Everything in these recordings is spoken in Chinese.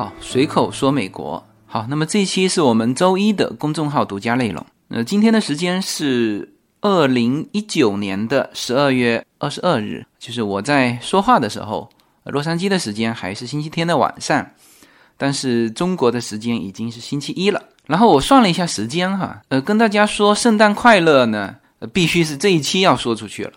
好，随口说美国。好，那么这一期是我们周一的公众号独家内容。呃，今天的时间是二零一九年的十二月二十二日，就是我在说话的时候，洛杉矶的时间还是星期天的晚上，但是中国的时间已经是星期一了。然后我算了一下时间哈，呃，跟大家说圣诞快乐呢，呃，必须是这一期要说出去了，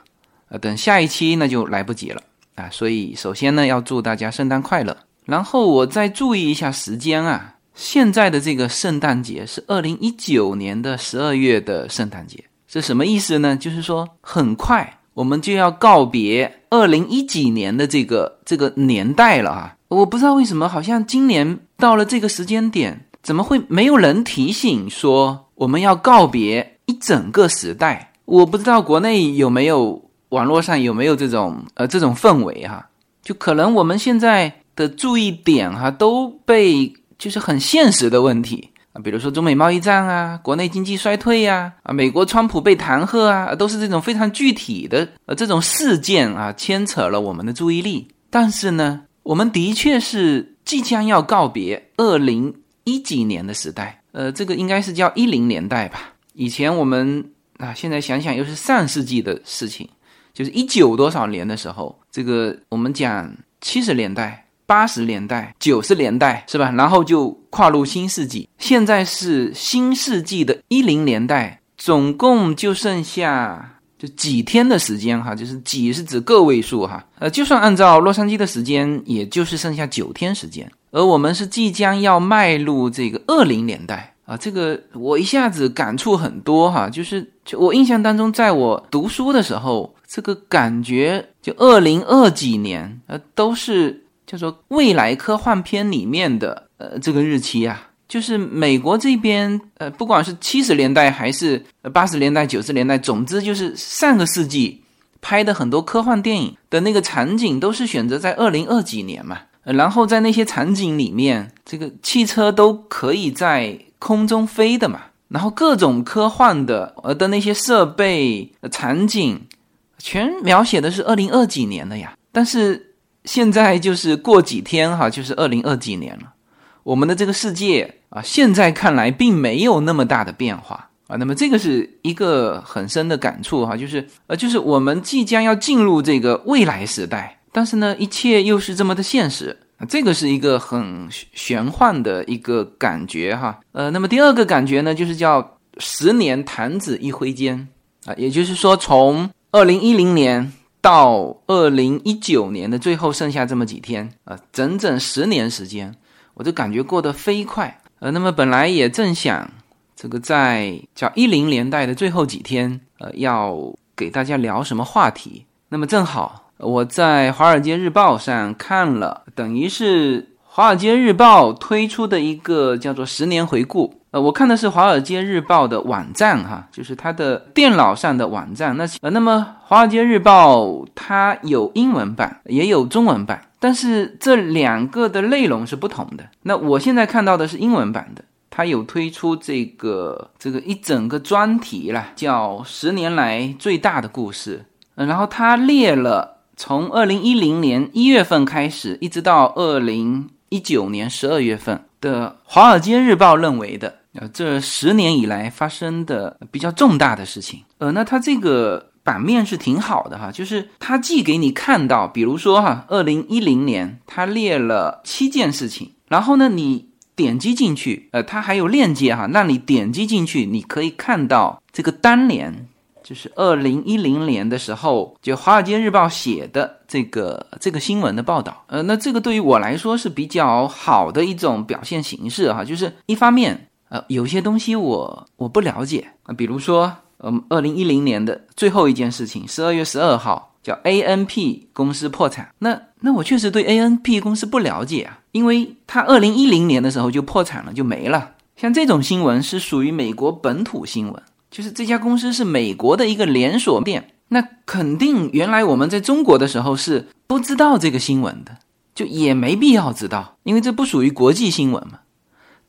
呃，等下一期那就来不及了啊。所以首先呢，要祝大家圣诞快乐。然后我再注意一下时间啊，现在的这个圣诞节是二零一九年的十二月的圣诞节，是什么意思呢？就是说很快我们就要告别二零一几年的这个这个年代了啊！我不知道为什么，好像今年到了这个时间点，怎么会没有人提醒说我们要告别一整个时代？我不知道国内有没有网络上有没有这种呃这种氛围哈，就可能我们现在。的注意点哈都被就是很现实的问题啊，比如说中美贸易战啊，国内经济衰退呀，啊，美国川普被弹劾啊，都是这种非常具体的呃这种事件啊，牵扯了我们的注意力。但是呢，我们的确是即将要告别二零一几年的时代，呃，这个应该是叫一零年代吧。以前我们啊，现在想想又是上世纪的事情，就是一九多少年的时候，这个我们讲七十年代。八十年代、九十年代是吧？然后就跨入新世纪，现在是新世纪的一零年代，总共就剩下就几天的时间哈，就是几是指个位数哈。呃，就算按照洛杉矶的时间，也就是剩下九天时间。而我们是即将要迈入这个二零年代啊，这个我一下子感触很多哈，就是就我印象当中，在我读书的时候，这个感觉就二零二几年呃都是。叫做未来科幻片里面的呃这个日期啊，就是美国这边呃不管是七十年代还是八十年代九十年代，总之就是上个世纪拍的很多科幻电影的那个场景都是选择在二零二几年嘛，然后在那些场景里面，这个汽车都可以在空中飞的嘛，然后各种科幻的呃的那些设备场景，全描写的是二零二几年的呀，但是。现在就是过几天哈，就是二零二几年了。我们的这个世界啊，现在看来并没有那么大的变化啊。那么这个是一个很深的感触哈，就是呃，就是我们即将要进入这个未来时代，但是呢，一切又是这么的现实啊。这个是一个很玄幻的一个感觉哈。呃，那么第二个感觉呢，就是叫十年弹指一挥间啊，也就是说从二零一零年。到二零一九年的最后剩下这么几天啊，整整十年时间，我就感觉过得飞快。呃，那么本来也正想这个在叫一零年代的最后几天，呃，要给大家聊什么话题。那么正好我在《华尔街日报》上看了，等于是《华尔街日报》推出的一个叫做“十年回顾”。呃，我看的是《华尔街日报》的网站，哈，就是它的电脑上的网站。那呃，那么《华尔街日报》它有英文版，也有中文版，但是这两个的内容是不同的。那我现在看到的是英文版的，它有推出这个这个一整个专题了，叫“十年来最大的故事”。嗯，然后它列了从二零一零年一月份开始，一直到二零一九年十二月份的《华尔街日报》认为的。呃，这十年以来发生的比较重大的事情，呃，那它这个版面是挺好的哈，就是它既给你看到，比如说哈，二零一零年它列了七件事情，然后呢，你点击进去，呃，它还有链接哈，让你点击进去，你可以看到这个当年，就是二零一零年的时候，就《华尔街日报》写的这个这个新闻的报道，呃，那这个对于我来说是比较好的一种表现形式哈，就是一方面。呃，有些东西我我不了解啊，比如说，嗯，二零一零年的最后一件事情，十二月十二号叫 A N P 公司破产，那那我确实对 A N P 公司不了解啊，因为它二零一零年的时候就破产了，就没了。像这种新闻是属于美国本土新闻，就是这家公司是美国的一个连锁店，那肯定原来我们在中国的时候是不知道这个新闻的，就也没必要知道，因为这不属于国际新闻嘛。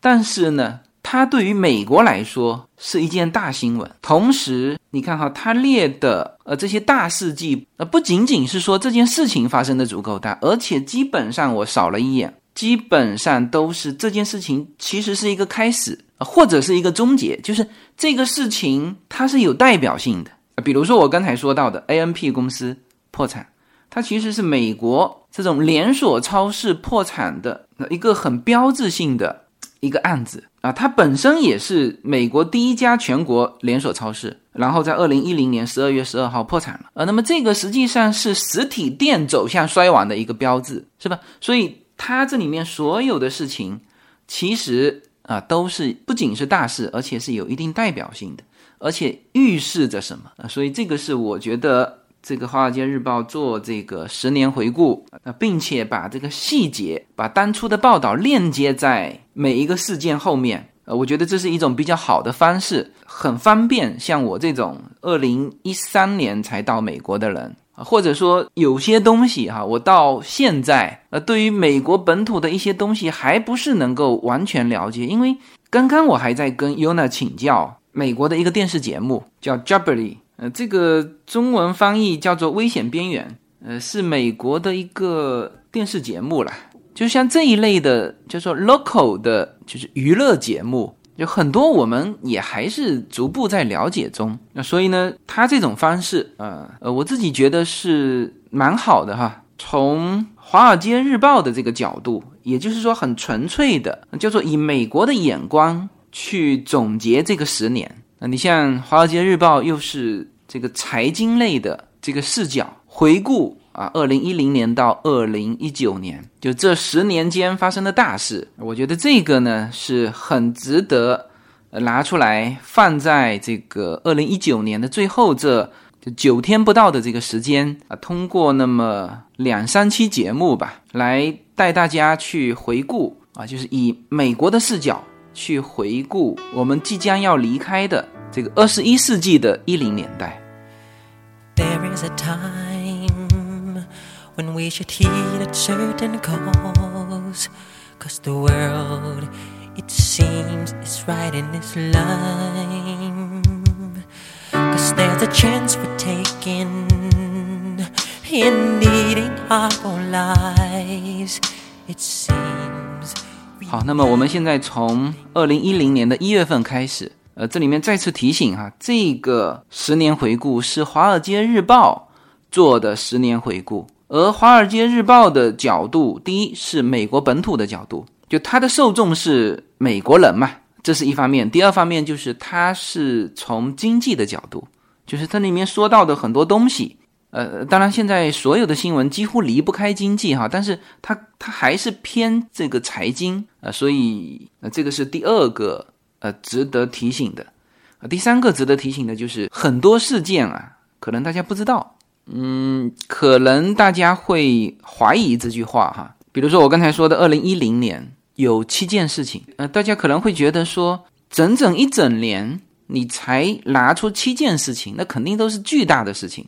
但是呢。它对于美国来说是一件大新闻。同时，你看哈，它列的呃这些大事迹，呃不仅仅是说这件事情发生的足够大，而且基本上我扫了一眼，基本上都是这件事情其实是一个开始，或者是一个终结，就是这个事情它是有代表性的。比如说我刚才说到的 A N P 公司破产，它其实是美国这种连锁超市破产的一个很标志性的一个案子啊。它本身也是美国第一家全国连锁超市，然后在二零一零年十二月十二号破产了。呃，那么这个实际上是实体店走向衰亡的一个标志，是吧？所以。它这里面所有的事情，其实啊都是不仅是大事，而且是有一定代表性的，而且预示着什么啊？所以这个是我觉得这个《华尔街日报》做这个十年回顾啊，并且把这个细节、把当初的报道链接在每一个事件后面，呃，我觉得这是一种比较好的方式，很方便像我这种二零一三年才到美国的人。或者说有些东西哈，我到现在呃，对于美国本土的一些东西还不是能够完全了解，因为刚刚我还在跟 Yuna 请教美国的一个电视节目叫 Jubilee 呃，这个中文翻译叫做《危险边缘》，呃，是美国的一个电视节目了，就像这一类的，就说 local 的，就是娱乐节目。有很多我们也还是逐步在了解中，那所以呢，他这种方式，呃呃，我自己觉得是蛮好的哈。从《华尔街日报》的这个角度，也就是说很纯粹的，叫做以美国的眼光去总结这个十年。你像《华尔街日报》又是这个财经类的这个视角回顾。啊，二零一零年到二零一九年，就这十年间发生的大事，我觉得这个呢是很值得拿出来放在这个二零一九年的最后这九天不到的这个时间啊，通过那么两三期节目吧，来带大家去回顾啊，就是以美国的视角去回顾我们即将要离开的这个二十一世纪的一零年代。There is a time. when we should heed a certain cause. Cause the world, it seems, is right in this line. Cause there's a chance we're taking in needing our own lives. It seems. 好，那么我们现在从二零一零年的一月份开始，呃，这里面再次提醒哈，这个十年回顾是《华尔街日报》做的十年回顾。而《华尔街日报》的角度，第一是美国本土的角度，就它的受众是美国人嘛，这是一方面；第二方面就是它是从经济的角度，就是它里面说到的很多东西。呃，当然现在所有的新闻几乎离不开经济哈，但是它它还是偏这个财经啊，所以呃，这个是第二个呃值得提醒的。第三个值得提醒的就是很多事件啊，可能大家不知道。嗯，可能大家会怀疑这句话哈。比如说我刚才说的，二零一零年有七件事情，呃，大家可能会觉得说，整整一整年你才拿出七件事情，那肯定都是巨大的事情，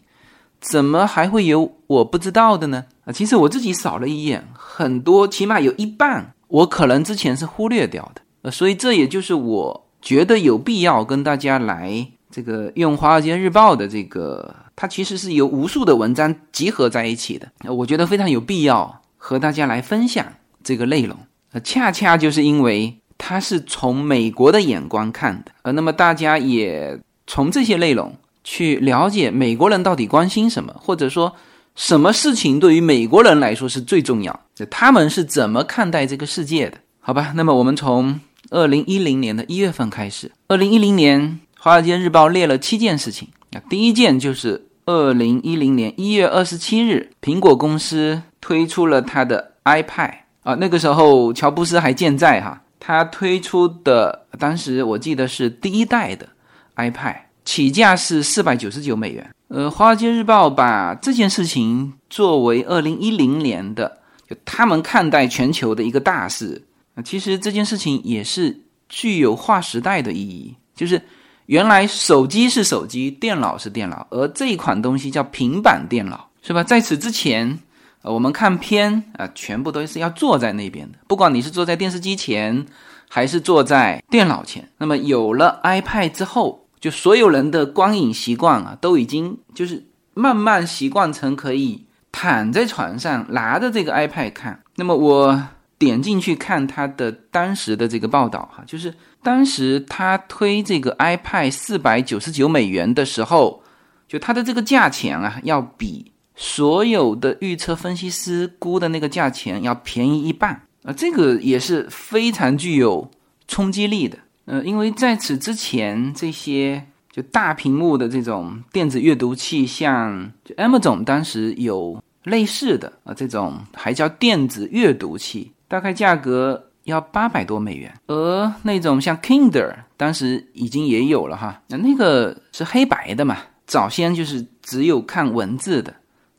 怎么还会有我不知道的呢？啊，其实我自己扫了一眼，很多，起码有一半，我可能之前是忽略掉的。呃，所以这也就是我觉得有必要跟大家来这个用《华尔街日报》的这个。它其实是由无数的文章集合在一起的，我觉得非常有必要和大家来分享这个内容。呃，恰恰就是因为它是从美国的眼光看的，呃，那么大家也从这些内容去了解美国人到底关心什么，或者说什么事情对于美国人来说是最重要，他们是怎么看待这个世界的？好吧，那么我们从二零一零年的一月份开始，二零一零年《华尔街日报》列了七件事情啊。第一件就是二零一零年一月二十七日，苹果公司推出了它的 iPad 啊，那个时候乔布斯还健在哈，他推出的当时我记得是第一代的 iPad，起价是四百九十九美元。呃，《华尔街日报》把这件事情作为二零一零年的就他们看待全球的一个大事。其实这件事情也是具有划时代的意义，就是。原来手机是手机，电脑是电脑，而这一款东西叫平板电脑，是吧？在此之前，呃，我们看片啊，全部都是要坐在那边的，不管你是坐在电视机前，还是坐在电脑前。那么有了 iPad 之后，就所有人的光影习惯啊，都已经就是慢慢习惯成可以躺在床上拿着这个 iPad 看。那么我点进去看他的当时的这个报道哈，就是当时他推这个 iPad 四百九十九美元的时候，就它的这个价钱啊，要比所有的预测分析师估的那个价钱要便宜一半啊，这个也是非常具有冲击力的。呃，因为在此之前，这些就大屏幕的这种电子阅读器，像就 Amazon 当时有类似的啊，这种还叫电子阅读器。大概价格要八百多美元，而那种像 Kindle 当时已经也有了哈，那那个是黑白的嘛，早先就是只有看文字的，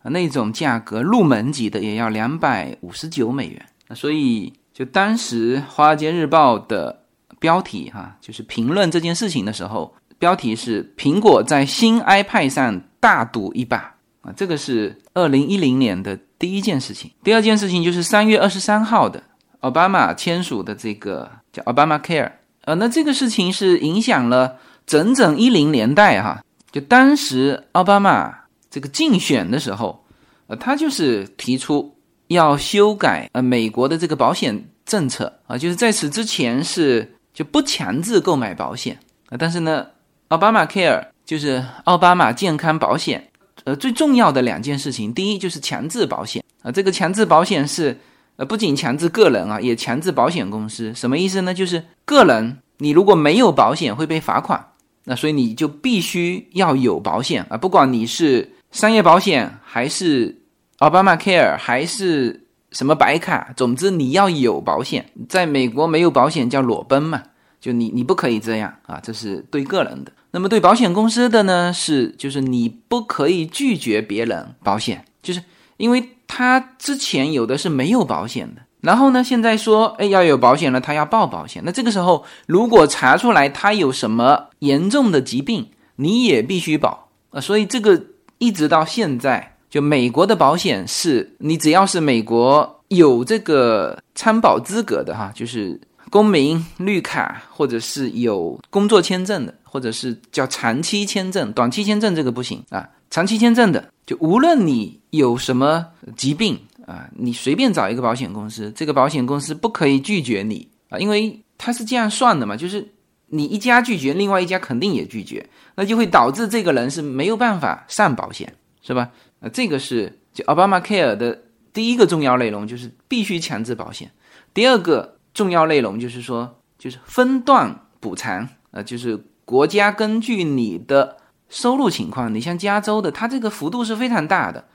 那种价格入门级的也要两百五十九美元。所以就当时《华尔街日报》的标题哈，就是评论这件事情的时候，标题是“苹果在新 iPad 上大赌一把”啊，这个是二零一零年的。第一件事情，第二件事情就是三月二十三号的奥巴马签署的这个叫奥巴马 Care，呃，那这个事情是影响了整整一零年代哈。就当时奥巴马这个竞选的时候，呃，他就是提出要修改呃美国的这个保险政策啊，就是在此之前是就不强制购买保险啊，但是呢，奥巴马 Care 就是奥巴马健康保险。呃，最重要的两件事情，第一就是强制保险啊，这个强制保险是，呃，不仅强制个人啊，也强制保险公司。什么意思呢？就是个人你如果没有保险会被罚款，那所以你就必须要有保险啊，不管你是商业保险还是奥巴马 Care 还是什么白卡，总之你要有保险。在美国没有保险叫裸奔嘛，就你你不可以这样啊，这是对个人的。那么对保险公司的呢，是就是你不可以拒绝别人保险，就是因为他之前有的是没有保险的，然后呢现在说哎要有保险了，他要报保险，那这个时候如果查出来他有什么严重的疾病，你也必须保。啊，所以这个一直到现在，就美国的保险是你只要是美国有这个参保资格的哈，就是公民绿卡或者是有工作签证的。或者是叫长期签证，短期签证这个不行啊。长期签证的，就无论你有什么疾病啊，你随便找一个保险公司，这个保险公司不可以拒绝你啊，因为它是这样算的嘛，就是你一家拒绝，另外一家肯定也拒绝，那就会导致这个人是没有办法上保险，是吧？啊，这个是就奥巴马 Care 的第一个重要内容，就是必须强制保险。第二个重要内容就是说，就是分段补偿啊，就是。国家根据你的收入情况，你像加州的，它这个幅度是非常大的，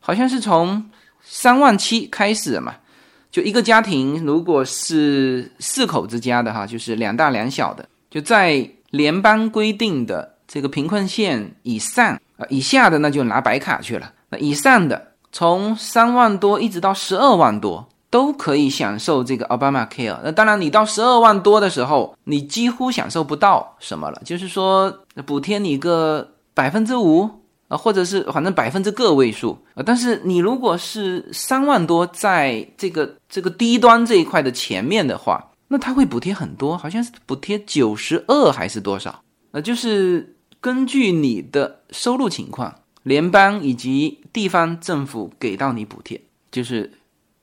好像是从三万七开始嘛，就一个家庭如果是四口之家的哈，就是两大两小的，就在联邦规定的这个贫困线以上啊以下的，那就拿白卡去了，那以上的从三万多一直到十二万多。都可以享受这个奥巴马 Care。那当然，你到十二万多的时候，你几乎享受不到什么了。就是说，补贴你个百分之五啊，或者是反正百分之个位数啊。但是你如果是三万多，在这个这个低端这一块的前面的话，那他会补贴很多，好像是补贴九十二还是多少？呃，就是根据你的收入情况，联邦以及地方政府给到你补贴，就是。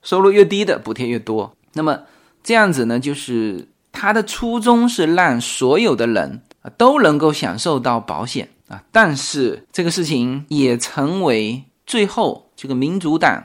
收入越低的补贴越多，那么这样子呢，就是他的初衷是让所有的人啊都能够享受到保险啊，但是这个事情也成为最后这个民主党，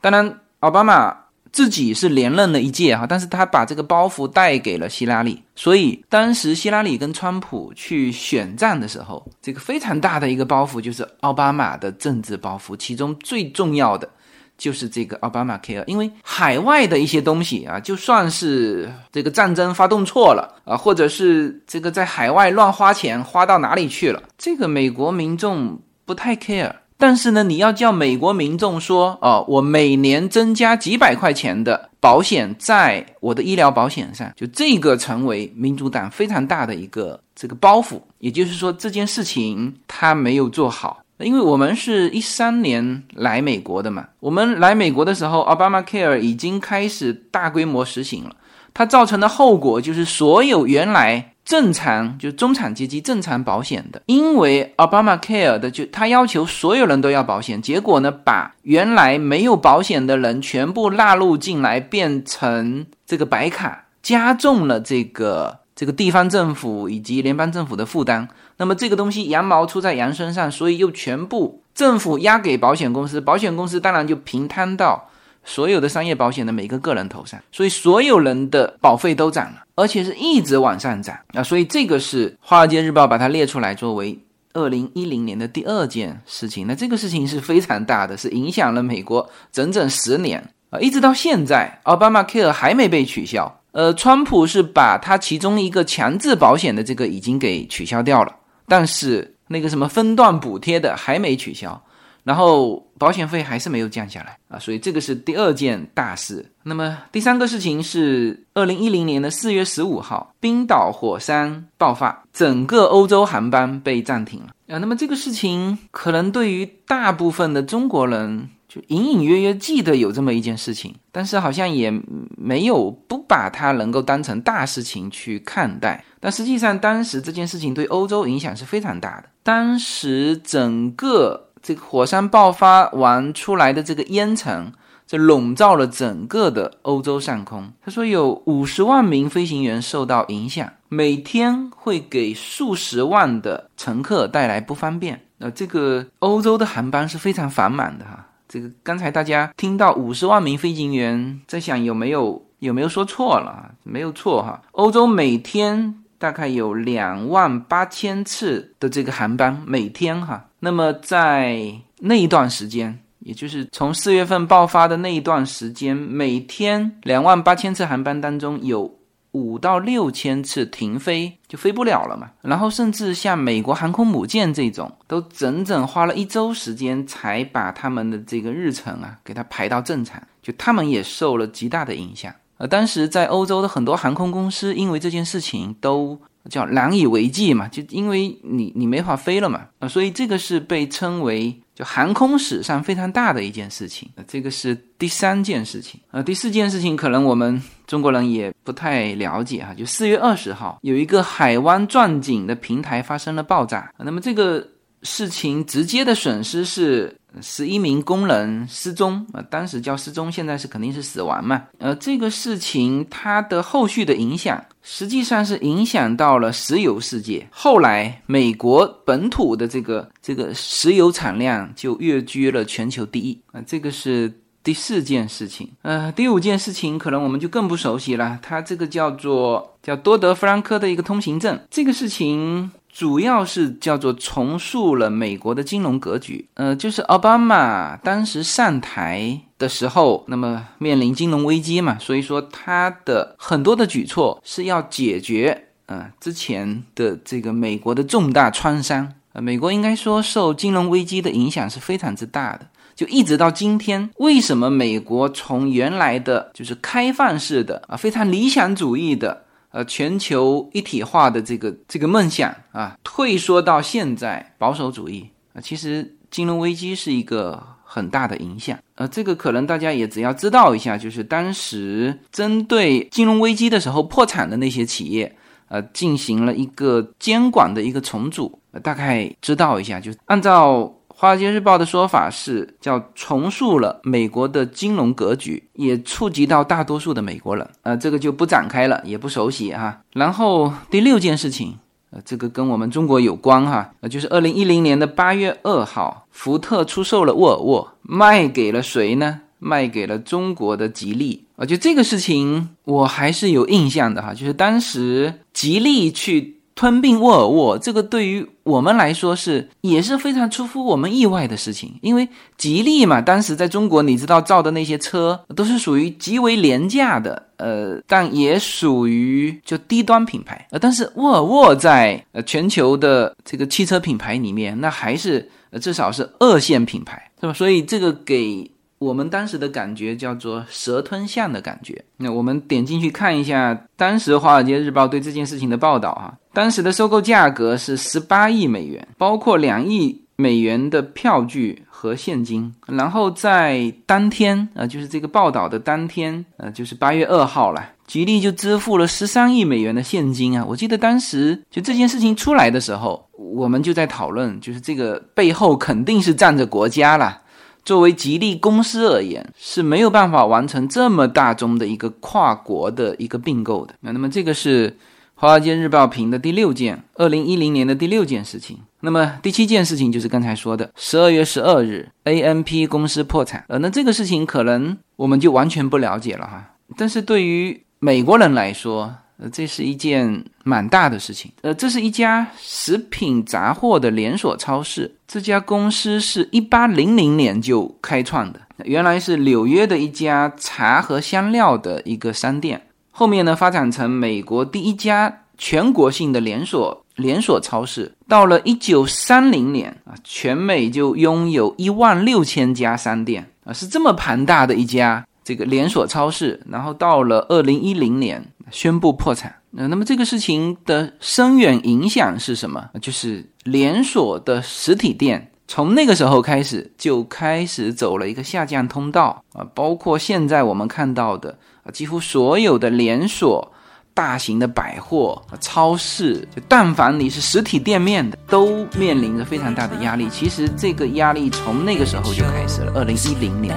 当然奥巴马自己是连任了一届哈，但是他把这个包袱带给了希拉里，所以当时希拉里跟川普去选战的时候，这个非常大的一个包袱就是奥巴马的政治包袱，其中最重要的。就是这个奥巴马 Care，因为海外的一些东西啊，就算是这个战争发动错了啊，或者是这个在海外乱花钱花到哪里去了，这个美国民众不太 care。但是呢，你要叫美国民众说，哦，我每年增加几百块钱的保险在我的医疗保险上，就这个成为民主党非常大的一个这个包袱。也就是说，这件事情他没有做好。因为我们是一三年来美国的嘛，我们来美国的时候，奥巴马 Care 已经开始大规模实行了。它造成的后果就是，所有原来正常就中产阶级正常保险的，因为 Obama Care 的就他要求所有人都要保险，结果呢，把原来没有保险的人全部纳入进来，变成这个白卡，加重了这个这个地方政府以及联邦政府的负担。那么这个东西羊毛出在羊身上，所以又全部政府压给保险公司，保险公司当然就平摊到。所有的商业保险的每个个人头上，所以所有人的保费都涨了，而且是一直往上涨啊！所以这个是《华尔街日报》把它列出来作为二零一零年的第二件事情。那这个事情是非常大的，是影响了美国整整十年啊！一直到现在，奥巴马 Care 还没被取消。呃，川普是把他其中一个强制保险的这个已经给取消掉了，但是那个什么分段补贴的还没取消。然后保险费还是没有降下来啊，所以这个是第二件大事。那么第三个事情是二零一零年的四月十五号，冰岛火山爆发，整个欧洲航班被暂停了啊。那么这个事情可能对于大部分的中国人就隐隐约约记得有这么一件事情，但是好像也没有不把它能够当成大事情去看待。但实际上当时这件事情对欧洲影响是非常大的，当时整个。这个火山爆发完出来的这个烟层，这笼罩了整个的欧洲上空。他说有五十万名飞行员受到影响，每天会给数十万的乘客带来不方便。那这个欧洲的航班是非常繁忙的哈。这个刚才大家听到五十万名飞行员，在想有没有有没有说错了？没有错哈。欧洲每天大概有两万八千次的这个航班，每天哈。那么在那一段时间，也就是从四月份爆发的那一段时间，每天两万八千次航班当中，有五到六千次停飞，就飞不了了嘛。然后甚至像美国航空母舰这种，都整整花了一周时间才把他们的这个日程啊给它排到正常，就他们也受了极大的影响。呃，当时在欧洲的很多航空公司，因为这件事情都。叫难以为继嘛，就因为你你没法飞了嘛，啊，所以这个是被称为就航空史上非常大的一件事情。这个是第三件事情，啊，第四件事情可能我们中国人也不太了解哈，就四月二十号有一个海湾钻井的平台发生了爆炸，那么这个事情直接的损失是。十一名工人失踪啊，当时叫失踪，现在是肯定是死亡嘛。呃，这个事情它的后续的影响，实际上是影响到了石油世界。后来美国本土的这个这个石油产量就跃居了全球第一啊。这个是第四件事情。呃，第五件事情可能我们就更不熟悉了，它这个叫做叫多德弗兰科的一个通行证。这个事情。主要是叫做重塑了美国的金融格局，呃，就是奥巴马当时上台的时候，那么面临金融危机嘛，所以说他的很多的举措是要解决，呃，之前的这个美国的重大创伤，呃，美国应该说受金融危机的影响是非常之大的，就一直到今天，为什么美国从原来的就是开放式的啊，非常理想主义的。呃，全球一体化的这个这个梦想啊，退缩到现在保守主义啊，其实金融危机是一个很大的影响。呃，这个可能大家也只要知道一下，就是当时针对金融危机的时候破产的那些企业，呃，进行了一个监管的一个重组，大概知道一下，就按照。《华尔街日报》的说法是，叫重塑了美国的金融格局，也触及到大多数的美国人。呃，这个就不展开了，也不熟悉哈。然后第六件事情，呃，这个跟我们中国有关哈，呃，就是二零一零年的八月二号，福特出售了沃尔沃，卖给了谁呢？卖给了中国的吉利。啊，就这个事情我还是有印象的哈，就是当时吉利去。吞并沃尔沃，这个对于我们来说是也是非常出乎我们意外的事情。因为吉利嘛，当时在中国，你知道造的那些车都是属于极为廉价的，呃，但也属于就低端品牌。呃，但是沃尔沃在呃全球的这个汽车品牌里面，那还是呃至少是二线品牌，是吧？所以这个给。我们当时的感觉叫做蛇吞象的感觉。那我们点进去看一下，当时《华尔街日报》对这件事情的报道啊，当时的收购价格是十八亿美元，包括两亿美元的票据和现金，然后在当天，呃，就是这个报道的当天，呃，就是八月二号了，吉利就支付了十三亿美元的现金啊！我记得当时就这件事情出来的时候，我们就在讨论，就是这个背后肯定是站着国家了。作为吉利公司而言，是没有办法完成这么大宗的一个跨国的一个并购的。那那么这个是。《华尔街日报》评的第六件，二零一零年的第六件事情。那么第七件事情就是刚才说的，十二月十二日，A N P 公司破产。呃，那这个事情可能我们就完全不了解了哈。但是对于美国人来说，呃，这是一件蛮大的事情。呃，这是一家食品杂货的连锁超市。这家公司是一八零零年就开创的，原来是纽约的一家茶和香料的一个商店。后面呢，发展成美国第一家全国性的连锁连锁超市。到了一九三零年啊，全美就拥有一万六千家商店啊，是这么庞大的一家这个连锁超市。然后到了二零一零年宣布破产。那那么这个事情的深远影响是什么？就是连锁的实体店从那个时候开始就开始走了一个下降通道啊，包括现在我们看到的。几乎所有的连锁、大型的百货、超市，就但凡你是实体店面的，都面临着非常大的压力。其实这个压力从那个时候就开始了，二零一零年。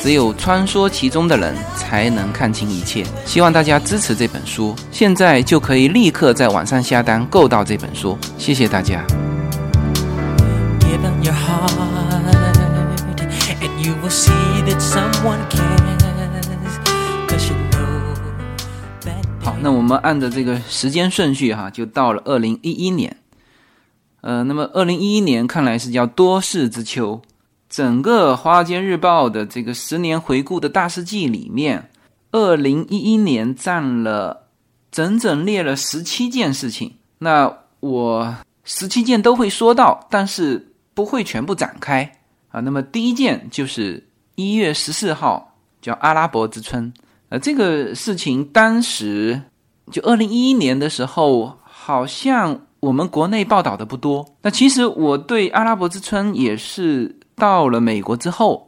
只有穿梭其中的人才能看清一切。希望大家支持这本书，现在就可以立刻在网上下单购到这本书。谢谢大家。好，那我们按照这个时间顺序哈，就到了二零一一年。呃，那么二零一一年看来是叫多事之秋。整个《华尔街日报》的这个十年回顾的大事记里面，二零一一年占了整整列了十七件事情。那我十七件都会说到，但是不会全部展开啊。那么第一件就是一月十四号叫阿拉伯之春，呃，这个事情当时就二零一一年的时候，好像我们国内报道的不多。那其实我对阿拉伯之春也是。到了美国之后，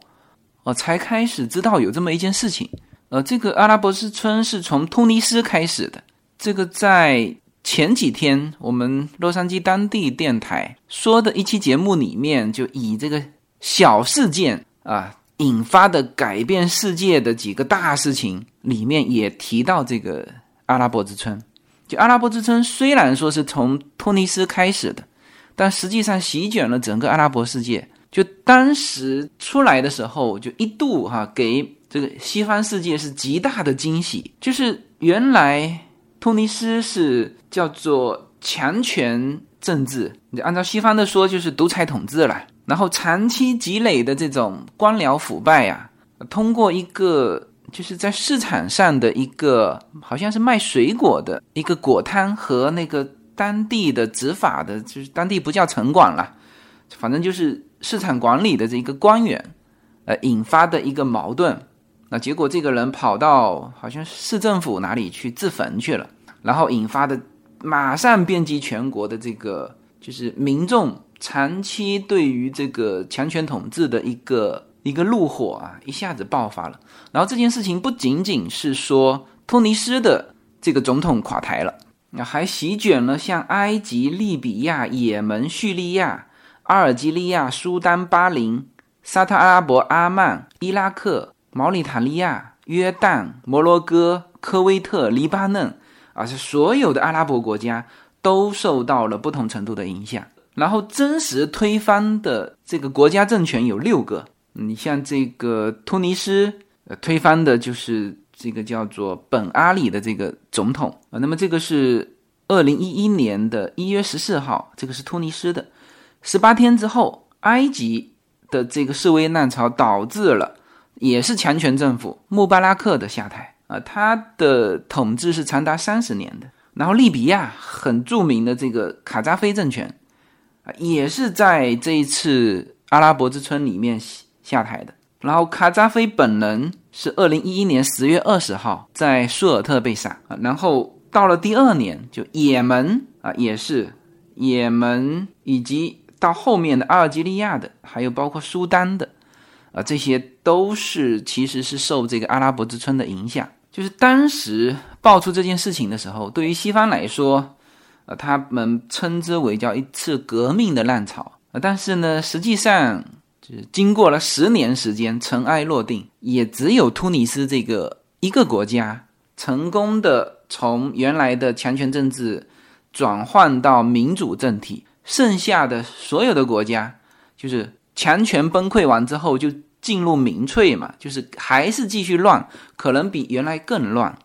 我才开始知道有这么一件事情。呃，这个阿拉伯之春是从突尼斯开始的。这个在前几天我们洛杉矶当地电台说的一期节目里面，就以这个小事件啊引发的改变世界的几个大事情里面，也提到这个阿拉伯之春。就阿拉伯之春虽然说是从突尼斯开始的，但实际上席卷了整个阿拉伯世界。就当时出来的时候，就一度哈给这个西方世界是极大的惊喜。就是原来突尼斯是叫做强权政治，你按照西方的说就是独裁统治了。然后长期积累的这种官僚腐败呀，通过一个就是在市场上的一个好像是卖水果的一个果摊和那个当地的执法的，就是当地不叫城管了，反正就是。市场管理的这一个官员，呃，引发的一个矛盾，那结果这个人跑到好像市政府哪里去自焚去了，然后引发的马上遍及全国的这个就是民众长期对于这个强权统治的一个一个怒火啊，一下子爆发了。然后这件事情不仅仅是说突尼斯的这个总统垮台了，那还席卷了像埃及、利比亚、也门、叙利亚。阿尔及利亚、苏丹、巴林、沙特阿拉伯、阿曼、伊拉克、毛里塔利亚、约旦、摩洛哥、科威特、黎巴嫩，啊，是所有的阿拉伯国家都受到了不同程度的影响。然后真实推翻的这个国家政权有六个，你像这个突尼斯，呃，推翻的就是这个叫做本阿里的这个总统啊。那么这个是二零一一年的一月十四号，这个是突尼斯的。十八天之后，埃及的这个示威浪潮导致了也是强权政府穆巴拉克的下台啊，他的统治是长达三十年的。然后利比亚很著名的这个卡扎菲政权啊，也是在这一次阿拉伯之春里面下台的。然后卡扎菲本人是二零一一年十月二十号在苏尔特被杀啊。然后到了第二年，就也门啊，也是也门，以及到后面的阿尔及利亚的，还有包括苏丹的啊，这些都是其实是受这个阿拉伯之春的影响。就是当时爆出这件事情的时候，对于西方来说，呃，他们称之为叫一次革命的浪潮。但是呢，实际上就是经过了十年时间，尘埃落定，也只有突尼斯这个一个国家成功的从原来的强权政治转换到民主政体，剩下的所有的国家就是强权崩溃完之后就。进入民粹嘛，就是还是继续乱，可能比原来更乱，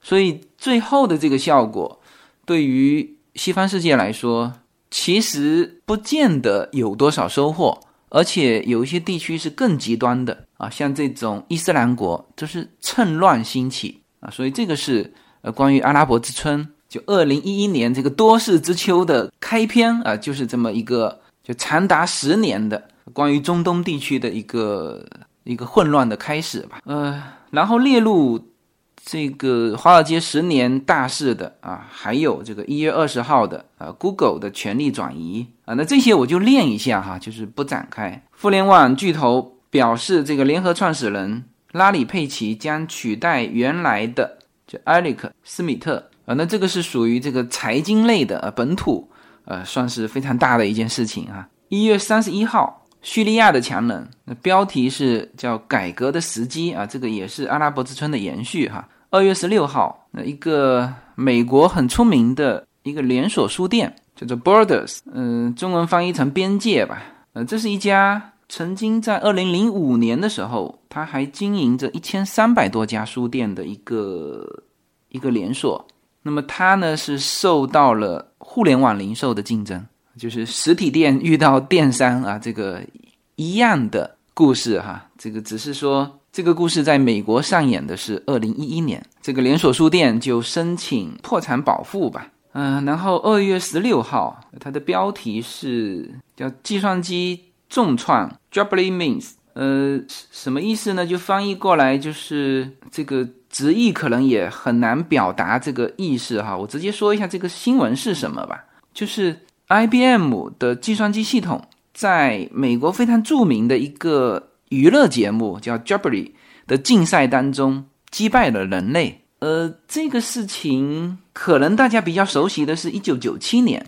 所以最后的这个效果，对于西方世界来说，其实不见得有多少收获，而且有一些地区是更极端的啊，像这种伊斯兰国，就是趁乱兴起啊，所以这个是呃关于阿拉伯之春，就二零一一年这个多事之秋的开篇啊，就是这么一个就长达十年的。关于中东地区的一个一个混乱的开始吧，呃，然后列入这个华尔街十年大事的啊，还有这个一月二十号的啊，Google 的权力转移啊，那这些我就练一下哈，就是不展开。互联网巨头表示，这个联合创始人拉里·佩奇将取代原来的就埃里克·斯米特那这个是属于这个财经类的呃本土呃，算是非常大的一件事情啊。一月三十一号。叙利亚的强人，那标题是叫“改革的时机”啊，这个也是阿拉伯之春的延续哈。二月十六号，那一个美国很出名的一个连锁书店叫做 Borders，嗯，中文翻译成边界吧。呃，这是一家曾经在二零零五年的时候，他还经营着一千三百多家书店的一个一个连锁。那么它呢是受到了互联网零售的竞争。就是实体店遇到电商啊，这个一样的故事哈。这个只是说，这个故事在美国上演的是二零一一年，这个连锁书店就申请破产保护吧。嗯，然后二月十六号，它的标题是叫“计算机重创 ”，Jubilee means，呃，什么意思呢？就翻译过来就是这个直译可能也很难表达这个意思哈。我直接说一下这个新闻是什么吧，就是。IBM 的计算机系统在美国非常著名的一个娱乐节目叫 Jeopardy 的竞赛当中击败了人类。呃，这个事情可能大家比较熟悉的是一九九七年，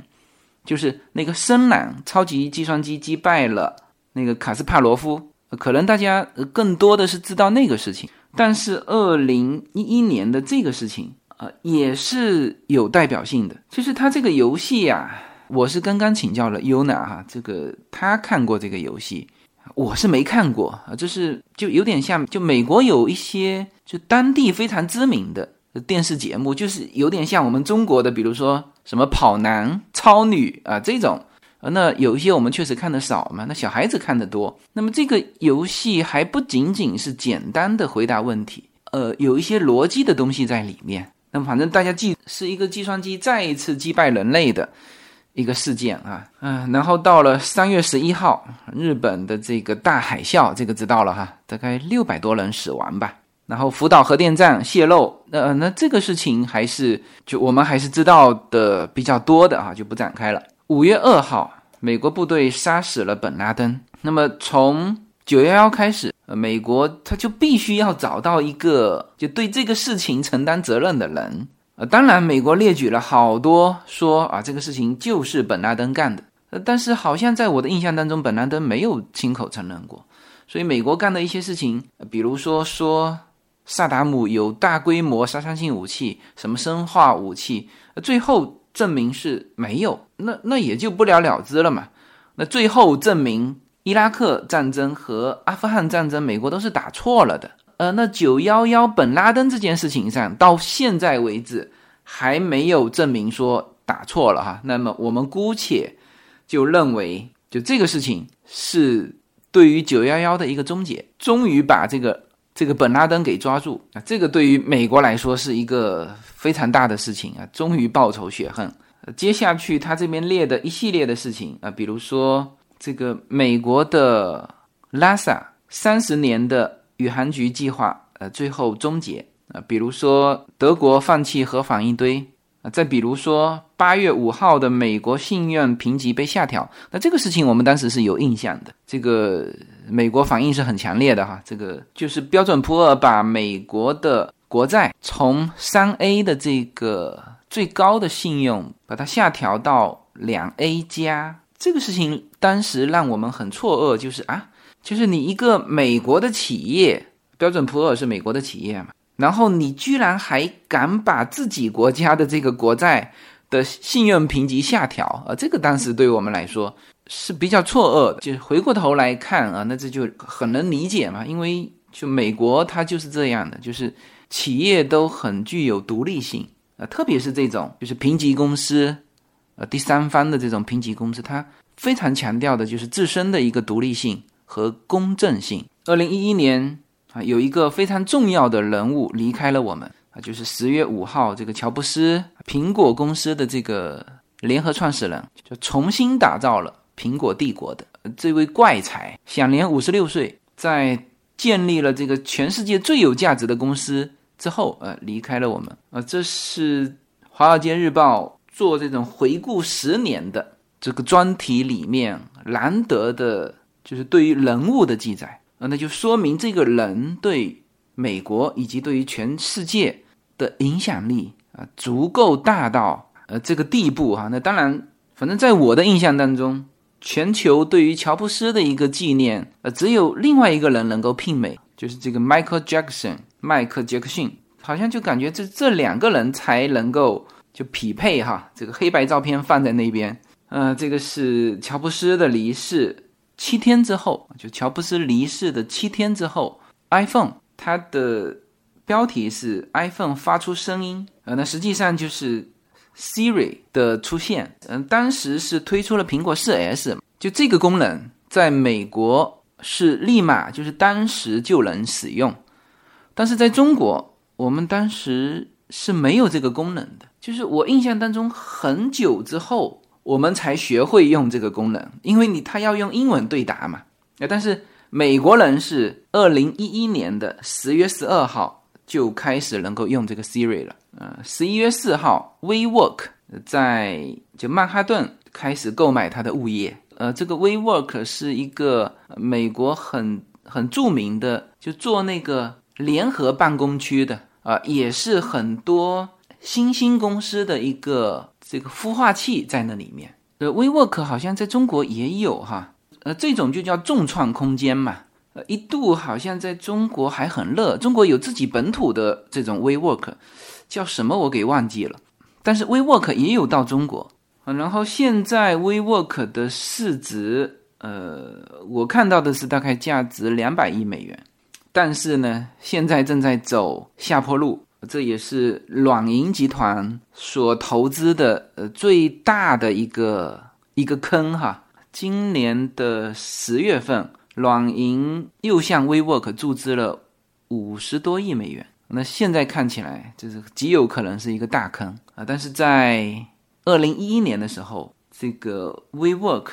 就是那个深蓝超级计算机击败了那个卡斯帕罗夫。可能大家更多的是知道那个事情，但是二零一一年的这个事情啊，也是有代表性的。就是它这个游戏呀。我是刚刚请教了 Yuna 哈，这个他看过这个游戏，我是没看过啊。就是就有点像，就美国有一些就当地非常知名的电视节目，就是有点像我们中国的，比如说什么跑男、超女啊这种。那有一些我们确实看的少嘛，那小孩子看的多。那么这个游戏还不仅仅是简单的回答问题，呃，有一些逻辑的东西在里面。那么反正大家记是一个计算机再一次击败人类的。一个事件啊，嗯，然后到了三月十一号，日本的这个大海啸，这个知道了哈，大概六百多人死亡吧。然后福岛核电站泄漏，那那这个事情还是就我们还是知道的比较多的啊，就不展开了。五月二号，美国部队杀死了本拉登。那么从九幺幺开始，美国他就必须要找到一个就对这个事情承担责任的人。呃，当然，美国列举了好多说啊，这个事情就是本拉登干的。呃，但是好像在我的印象当中，本拉登没有亲口承认过。所以，美国干的一些事情，比如说说萨达姆有大规模杀伤性武器，什么生化武器，最后证明是没有，那那也就不了了之了嘛。那最后证明伊拉克战争和阿富汗战争，美国都是打错了的。呃，那九幺幺本拉登这件事情上，到现在为止还没有证明说打错了哈。那么我们姑且就认为，就这个事情是对于九幺幺的一个终结，终于把这个这个本拉登给抓住啊。这个对于美国来说是一个非常大的事情啊，终于报仇雪恨。接下去他这边列的一系列的事情啊，比如说这个美国的拉萨三十年的宇航局计划，呃，最后终结啊，比如说德国放弃核反应堆啊，再比如说八月五号的美国信用评级被下调，那这个事情我们当时是有印象的，这个美国反应是很强烈的哈，这个就是标准普尔把美国的国债从三 A 的这个。最高的信用把它下调到两 A 加，这个事情当时让我们很错愕，就是啊，就是你一个美国的企业，标准普尔是美国的企业嘛，然后你居然还敢把自己国家的这个国债的信用评级下调啊，这个当时对于我们来说是比较错愕的。就回过头来看啊，那这就很能理解嘛，因为就美国它就是这样的，就是企业都很具有独立性。呃，特别是这种就是评级公司，呃，第三方的这种评级公司，它非常强调的就是自身的一个独立性和公正性。二零一一年啊，有一个非常重要的人物离开了我们啊，就是十月五号，这个乔布斯，苹果公司的这个联合创始人，就重新打造了苹果帝国的这位怪才，享年五十六岁，在建立了这个全世界最有价值的公司。之后，呃，离开了我们，呃，这是《华尔街日报》做这种回顾十年的这个专题里面难得的，就是对于人物的记载，呃，那就说明这个人对美国以及对于全世界的影响力啊，足够大到呃这个地步哈。那当然，反正在我的印象当中，全球对于乔布斯的一个纪念，呃，只有另外一个人能够媲美，就是这个 Michael Jackson。迈克杰克逊好像就感觉这这两个人才能够就匹配哈，这个黑白照片放在那边，呃，这个是乔布斯的离世七天之后，就乔布斯离世的七天之后，iPhone 它的标题是 iPhone 发出声音，呃，那实际上就是 Siri 的出现，嗯，当时是推出了苹果四 S，就这个功能在美国是立马就是当时就能使用。但是在中国，我们当时是没有这个功能的。就是我印象当中，很久之后我们才学会用这个功能，因为你他要用英文对答嘛。但是美国人是二零一一年的十月十二号就开始能够用这个 Siri 了。呃，十一月四号，WeWork 在就曼哈顿开始购买它的物业。呃，这个 WeWork 是一个美国很很著名的，就做那个。联合办公区的啊，也是很多新兴公司的一个这个孵化器在那里面。呃，WeWork 好像在中国也有哈，呃，这种就叫众创空间嘛。呃，一度好像在中国还很热，中国有自己本土的这种 WeWork，叫什么我给忘记了。但是 WeWork 也有到中国啊，然后现在 WeWork 的市值，呃，我看到的是大概价值两百亿美元。但是呢，现在正在走下坡路，这也是软银集团所投资的呃最大的一个一个坑哈。今年的十月份，软银又向 WeWork 注资了五十多亿美元，那现在看起来就是极有可能是一个大坑啊。但是在二零一一年的时候，这个 WeWork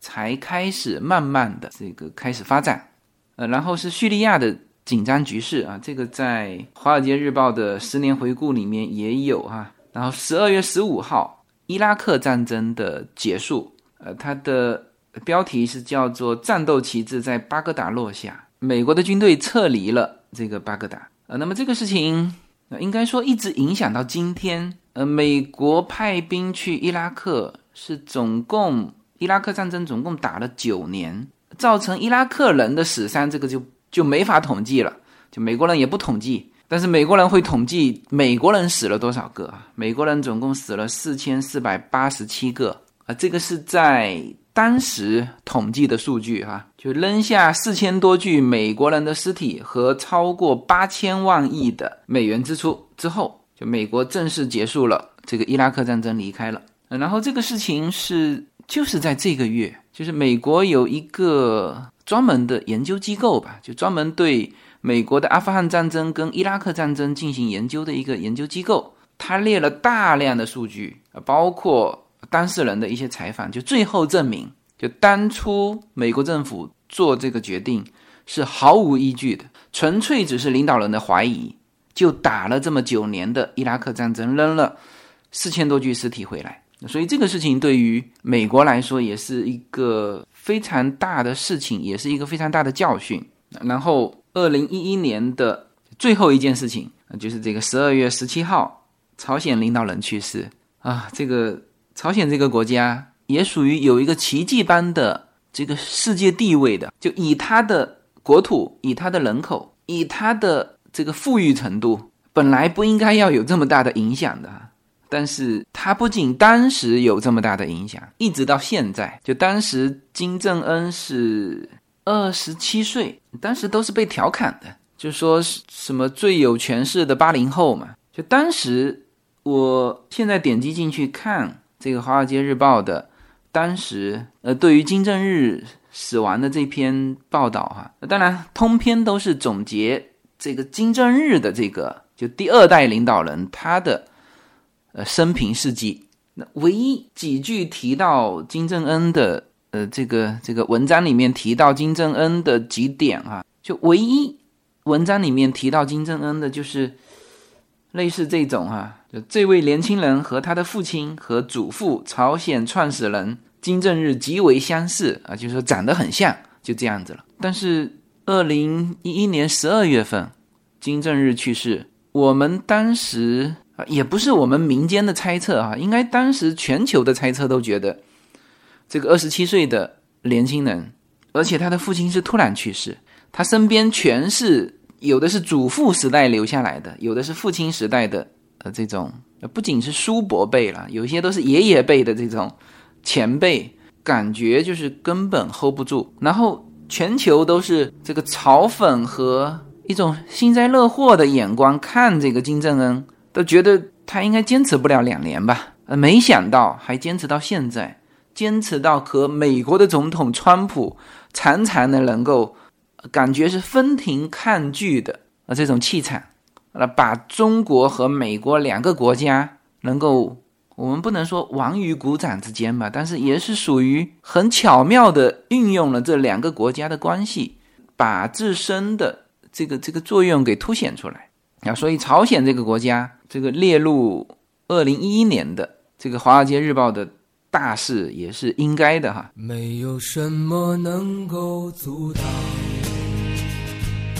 才开始慢慢的这个开始发展。呃，然后是叙利亚的紧张局势啊，这个在《华尔街日报》的十年回顾里面也有哈。然后十二月十五号，伊拉克战争的结束，呃，它的标题是叫做“战斗旗帜在巴格达落下”，美国的军队撤离了这个巴格达。呃，那么这个事情应该说一直影响到今天。呃，美国派兵去伊拉克是总共伊拉克战争总共打了九年。造成伊拉克人的死伤，这个就就没法统计了，就美国人也不统计，但是美国人会统计美国人死了多少个？美国人总共死了四千四百八十七个啊，这个是在当时统计的数据哈，就扔下四千多具美国人的尸体和超过八千万亿的美元支出之后，就美国正式结束了这个伊拉克战争，离开了。然后这个事情是就是在这个月，就是美国有一个专门的研究机构吧，就专门对美国的阿富汗战争跟伊拉克战争进行研究的一个研究机构，他列了大量的数据，包括。当事人的一些采访，就最后证明，就当初美国政府做这个决定是毫无依据的，纯粹只是领导人的怀疑，就打了这么九年的伊拉克战争，扔了四千多具尸体回来。所以这个事情对于美国来说也是一个非常大的事情，也是一个非常大的教训。然后，二零一一年的最后一件事情，就是这个十二月十七号，朝鲜领导人去世啊，这个。朝鲜这个国家也属于有一个奇迹般的这个世界地位的，就以它的国土、以它的人口、以它的这个富裕程度，本来不应该要有这么大的影响的。但是它不仅当时有这么大的影响，一直到现在，就当时金正恩是二十七岁，当时都是被调侃的，就说什么最有权势的八零后嘛。就当时，我现在点击进去看。这个《华尔街日报》的当时，呃，对于金正日死亡的这篇报道，哈，当然通篇都是总结这个金正日的这个就第二代领导人他的呃生平事迹。那唯一几句提到金正恩的呃这个这个文章里面提到金正恩的几点啊，就唯一文章里面提到金正恩的就是类似这种哈。这位年轻人和他的父亲和祖父朝鲜创始人金正日极为相似啊，就是说长得很像，就这样子了。但是二零一一年十二月份，金正日去世，我们当时啊，也不是我们民间的猜测啊，应该当时全球的猜测都觉得，这个二十七岁的年轻人，而且他的父亲是突然去世，他身边全是有的是祖父时代留下来的，有的是父亲时代的。呃，这种不仅是叔伯辈了，有些都是爷爷辈的这种前辈，感觉就是根本 hold 不住。然后全球都是这个嘲讽和一种幸灾乐祸的眼光看这个金正恩，都觉得他应该坚持不了两年吧？呃，没想到还坚持到现在，坚持到和美国的总统川普常常的能够感觉是分庭抗拒的啊，这种气场。那把中国和美国两个国家能够，我们不能说亡于鼓掌之间吧，但是也是属于很巧妙的运用了这两个国家的关系，把自身的这个这个作用给凸显出来啊。所以朝鲜这个国家，这个列入二零一一年的这个《华尔街日报》的大事，也是应该的哈。没有什么能够阻挡。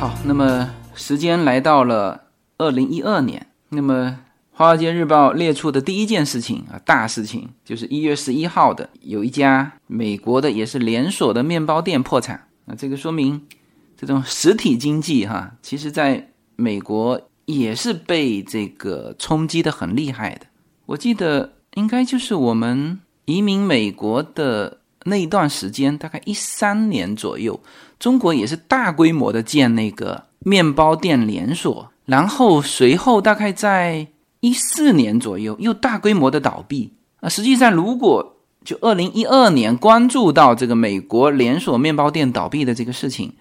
好，那么时间来到了二零一二年，那么。华尔街日报列出的第一件事情啊，大事情就是一月十一号的，有一家美国的也是连锁的面包店破产啊。这个说明这种实体经济哈，其实在美国也是被这个冲击的很厉害的。我记得应该就是我们移民美国的那一段时间，大概一三年左右，中国也是大规模的建那个面包店连锁，然后随后大概在一四年左右又大规模的倒闭啊。实际上，如果就二零一二年关注到这个美国连锁面包店倒闭的这个事情，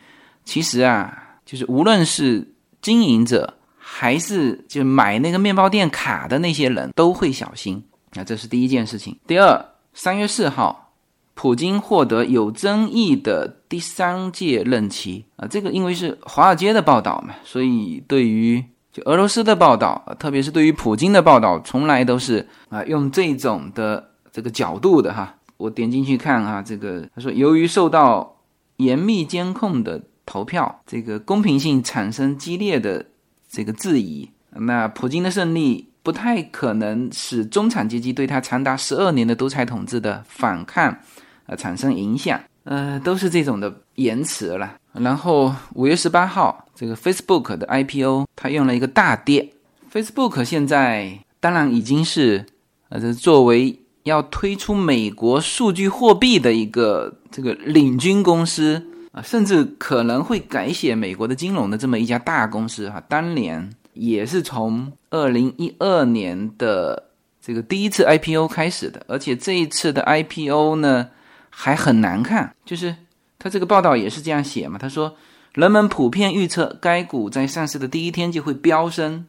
其实啊，就是无论是经营者还是就买那个面包店卡的那些人都会小心啊，这是第一件事情。第二，三月四号，普京获得有争议的第三届任期啊，这个因为是华尔街的报道嘛，所以对于就俄罗斯的报道，特别是对于普京的报道，从来都是啊用这种的。这个角度的哈，我点进去看啊，这个他说，由于受到严密监控的投票，这个公平性产生激烈的这个质疑，那普京的胜利不太可能使中产阶级对他长达十二年的独裁统治的反抗呃产生影响，呃，都是这种的延迟了。然后五月十八号，这个 Facebook 的 IPO 它用了一个大跌，Facebook 现在当然已经是呃这作为。要推出美国数据货币的一个这个领军公司啊，甚至可能会改写美国的金融的这么一家大公司哈，当年也是从二零一二年的这个第一次 IPO 开始的，而且这一次的 IPO 呢还很难看，就是他这个报道也是这样写嘛，他说人们普遍预测该股在上市的第一天就会飙升，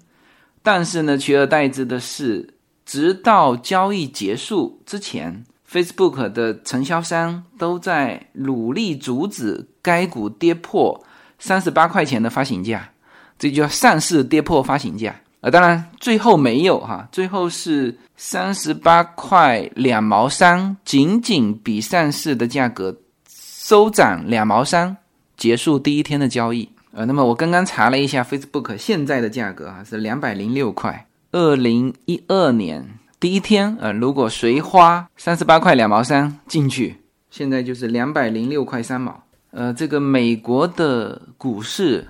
但是呢，取而代之的是。直到交易结束之前，Facebook 的承销商都在努力阻止该股跌破三十八块钱的发行价，这就叫上市跌破发行价啊！当然最后没有哈，最后是三十八块两毛三，仅仅比上市的价格收涨两毛三，结束第一天的交易呃，那么我刚刚查了一下 Facebook 现在的价格啊，是两百零六块。二零一二年第一天，呃，如果谁花三十八块两毛三进去，现在就是两百零六块三毛。呃，这个美国的股市，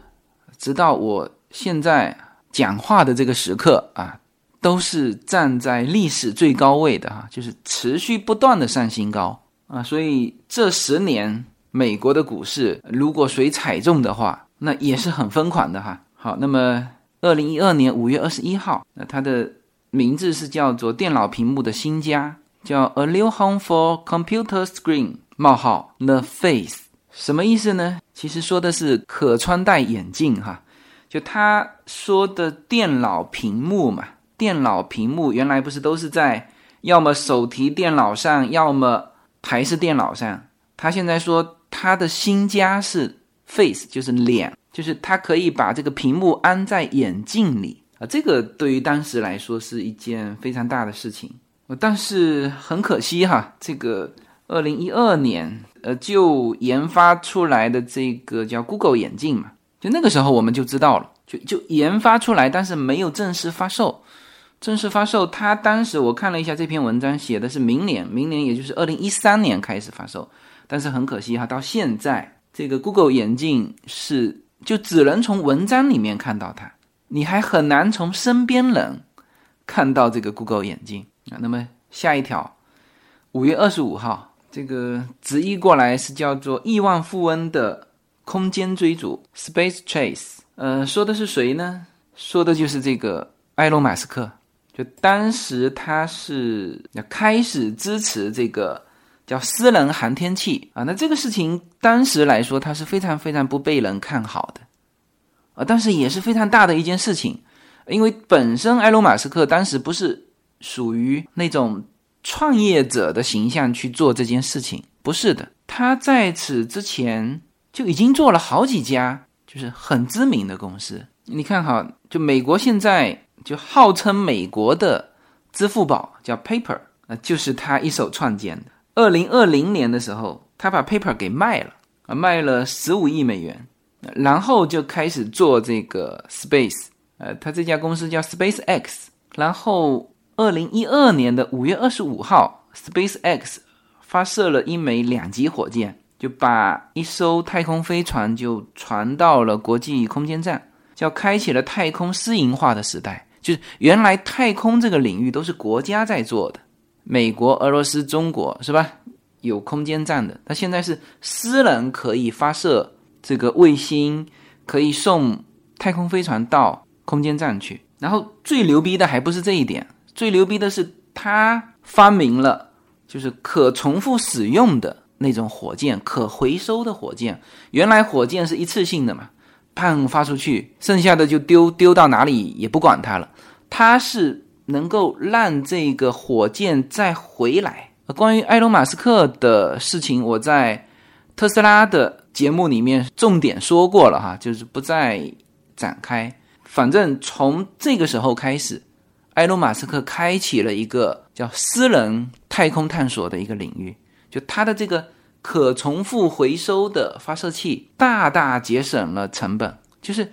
直到我现在讲话的这个时刻啊，都是站在历史最高位的哈，就是持续不断的上新高啊。所以这十年美国的股市，如果谁踩中的话，那也是很疯狂的哈。好，那么。二零一二年五月二十一号，那它的名字是叫做电脑屏幕的新家，叫 A New Home for Computer Screen：冒号 The Face，什么意思呢？其实说的是可穿戴眼镜哈。就他说的电脑屏幕嘛，电脑屏幕原来不是都是在要么手提电脑上，要么台式电脑上。他现在说他的新家是 Face，就是脸。就是他可以把这个屏幕安在眼镜里啊，这个对于当时来说是一件非常大的事情。但是很可惜哈，这个二零一二年呃就研发出来的这个叫 Google 眼镜嘛，就那个时候我们就知道了，就就研发出来，但是没有正式发售。正式发售，它当时我看了一下这篇文章，写的是明年，明年也就是二零一三年开始发售。但是很可惜哈，到现在这个 Google 眼镜是。就只能从文章里面看到它，你还很难从身边人看到这个 Google 眼镜啊。那么下一条，五月二十五号，这个直译过来是叫做亿万富翁的空间追逐 （Space Chase）。呃，说的是谁呢？说的就是这个埃隆·马斯克。就当时他是要开始支持这个。叫私人航天器啊，那这个事情当时来说，它是非常非常不被人看好的，啊，但是也是非常大的一件事情，因为本身埃隆·马斯克当时不是属于那种创业者的形象去做这件事情，不是的，他在此之前就已经做了好几家就是很知名的公司。你看哈，就美国现在就号称美国的支付宝叫 Paper，啊，就是他一手创建的。二零二零年的时候，他把 Paper 给卖了啊，卖了十五亿美元，然后就开始做这个 Space，呃，他这家公司叫 Space X。然后二零一二年的五月二十五号，Space X 发射了一枚两级火箭，就把一艘太空飞船就传到了国际空间站，叫开启了太空私营化的时代。就是原来太空这个领域都是国家在做的。美国、俄罗斯、中国是吧？有空间站的，它现在是私人可以发射这个卫星，可以送太空飞船到空间站去。然后最牛逼的还不是这一点，最牛逼的是他发明了就是可重复使用的那种火箭，可回收的火箭。原来火箭是一次性的嘛，砰发出去，剩下的就丢丢到哪里也不管它了。它是能够让这个火箭再回来。关于埃隆·马斯克的事情，我在特斯拉的节目里面重点说过了哈，就是不再展开。反正从这个时候开始，埃隆·马斯克开启了一个叫私人太空探索的一个领域。就他的这个可重复回收的发射器，大大节省了成本，就是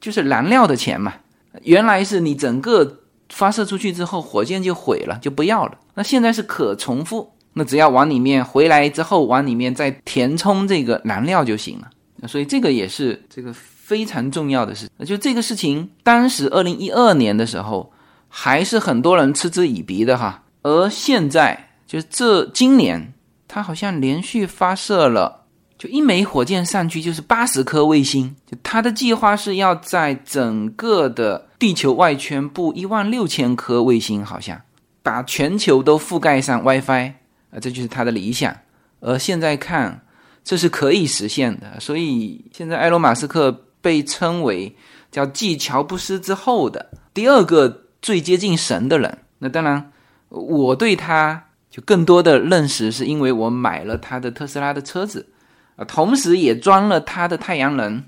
就是燃料的钱嘛。原来是你整个发射出去之后，火箭就毁了，就不要了。那现在是可重复，那只要往里面回来之后，往里面再填充这个燃料就行了。所以这个也是这个。非常重要的事，就这个事情，当时二零一二年的时候，还是很多人嗤之以鼻的哈。而现在，就这今年，他好像连续发射了，就一枚火箭上去就是八十颗卫星。就他的计划是要在整个的地球外圈布一万六千颗卫星，好像把全球都覆盖上 WiFi 啊，这就是他的理想。而现在看，这是可以实现的。所以现在埃隆·马斯克。被称为叫继乔布斯之后的第二个最接近神的人。那当然，我对他就更多的认识，是因为我买了他的特斯拉的车子啊，同时也装了他的太阳能。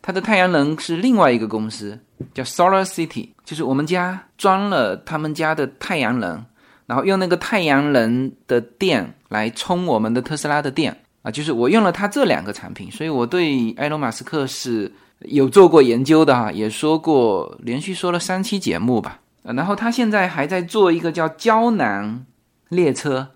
他的太阳能是另外一个公司叫 Solar City，就是我们家装了他们家的太阳能，然后用那个太阳能的电来充我们的特斯拉的电啊，就是我用了他这两个产品，所以我对埃隆·马斯克是。有做过研究的哈，也说过，连续说了三期节目吧。然后他现在还在做一个叫胶囊列车，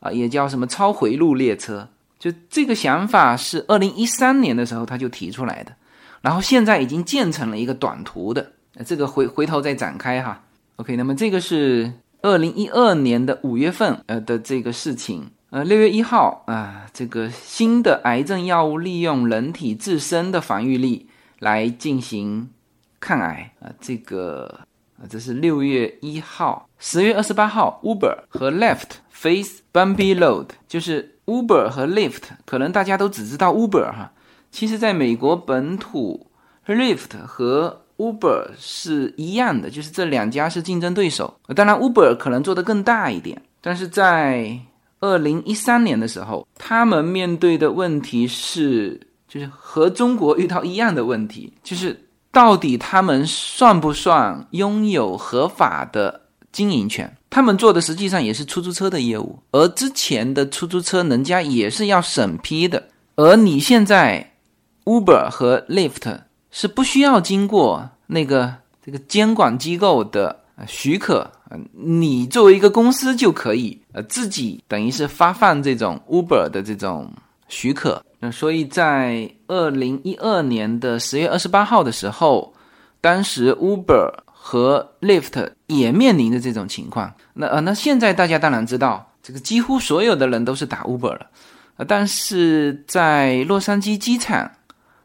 啊，也叫什么超回路列车。就这个想法是二零一三年的时候他就提出来的，然后现在已经建成了一个短途的。这个回回头再展开哈。OK，那么这个是二零一二年的五月份呃的这个事情。呃，六月一号啊，这个新的癌症药物利用人体自身的防御力。来进行抗癌啊，这个啊，这是六月一号，十月二十八号，Uber 和 Lyft face bumpy road，就是 Uber 和 Lyft，可能大家都只知道 Uber 哈，其实在美国本土，Lyft 和 Uber 是一样的，就是这两家是竞争对手。当然，Uber 可能做得更大一点，但是在二零一三年的时候，他们面对的问题是。就是和中国遇到一样的问题，就是到底他们算不算拥有合法的经营权？他们做的实际上也是出租车的业务，而之前的出租车人家也是要审批的，而你现在 Uber 和 Lyft 是不需要经过那个这个监管机构的许可，你作为一个公司就可以呃自己等于是发放这种 Uber 的这种许可。那所以在二零一二年的十月二十八号的时候，当时 Uber 和 Lyft 也面临着这种情况。那呃，那现在大家当然知道，这个几乎所有的人都是打 Uber 了。呃，但是在洛杉矶机场，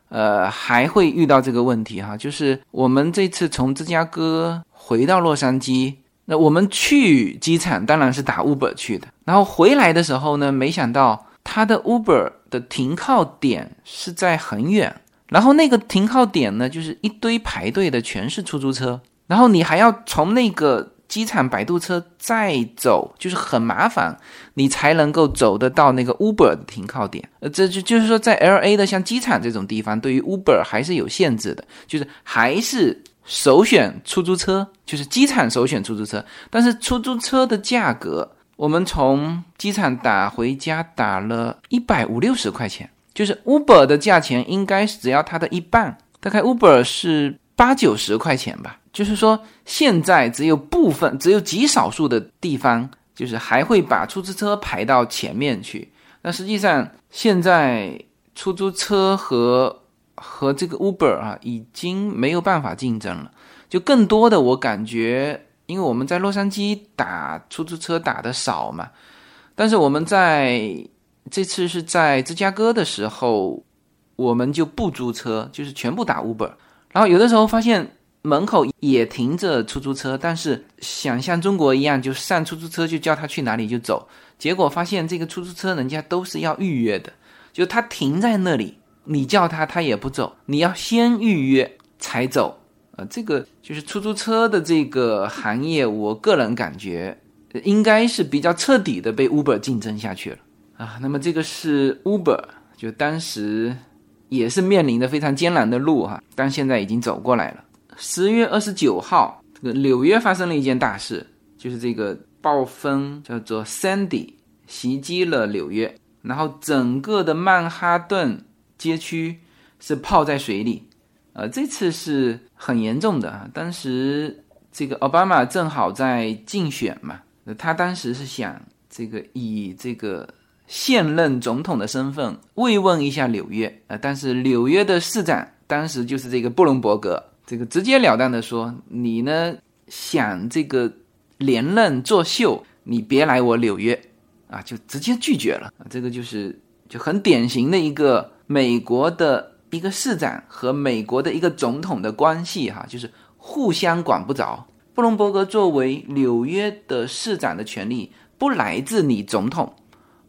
呃，还会遇到这个问题哈，就是我们这次从芝加哥回到洛杉矶，那我们去机场当然是打 Uber 去的，然后回来的时候呢，没想到。它的 Uber 的停靠点是在很远，然后那个停靠点呢，就是一堆排队的，全是出租车，然后你还要从那个机场摆渡车再走，就是很麻烦，你才能够走得到那个 Uber 的停靠点。呃，这就就是说，在 LA 的像机场这种地方，对于 Uber 还是有限制的，就是还是首选出租车，就是机场首选出租车，但是出租车的价格。我们从机场打回家打了一百五六十块钱，就是 Uber 的价钱应该只要它的一半，大概 Uber 是八九十块钱吧。就是说，现在只有部分、只有极少数的地方，就是还会把出租车排到前面去。那实际上，现在出租车和和这个 Uber 啊，已经没有办法竞争了。就更多的，我感觉。因为我们在洛杉矶打出租车打的少嘛，但是我们在这次是在芝加哥的时候，我们就不租车，就是全部打 Uber。然后有的时候发现门口也停着出租车，但是想像中国一样，就上出租车就叫他去哪里就走。结果发现这个出租车人家都是要预约的，就他停在那里，你叫他他也不走，你要先预约才走。这个就是出租车的这个行业，我个人感觉应该是比较彻底的被 Uber 竞争下去了啊。那么这个是 Uber，就当时也是面临的非常艰难的路哈，但现在已经走过来了。十月二十九号，这个纽约发生了一件大事，就是这个暴风叫做 Sandy 袭击了纽约，然后整个的曼哈顿街区是泡在水里。呃，这次是很严重的啊！当时这个奥巴马正好在竞选嘛，他当时是想这个以这个现任总统的身份慰问一下纽约啊，但是纽约的市长当时就是这个布隆伯格，这个直截了当的说：“你呢想这个连任作秀，你别来我纽约啊！”就直接拒绝了！这个就是就很典型的一个美国的。一个市长和美国的一个总统的关系，哈，就是互相管不着。布隆伯格作为纽约的市长的权利，不来自你总统，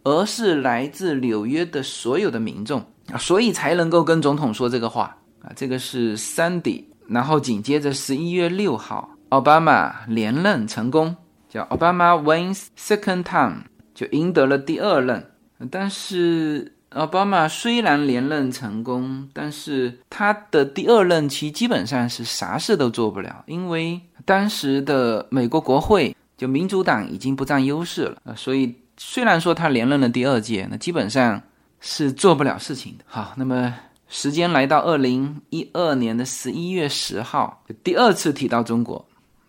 而是来自纽约的所有的民众啊，所以才能够跟总统说这个话啊。这个是 Sandy，然后紧接着十一月六号，奥巴马连任成功，叫 Obama wins second time，就赢得了第二任，但是。奥巴马虽然连任成功，但是他的第二任期基本上是啥事都做不了，因为当时的美国国会就民主党已经不占优势了啊，所以虽然说他连任了第二届，那基本上是做不了事情的。好，那么时间来到二零一二年的十一月十号，第二次提到中国，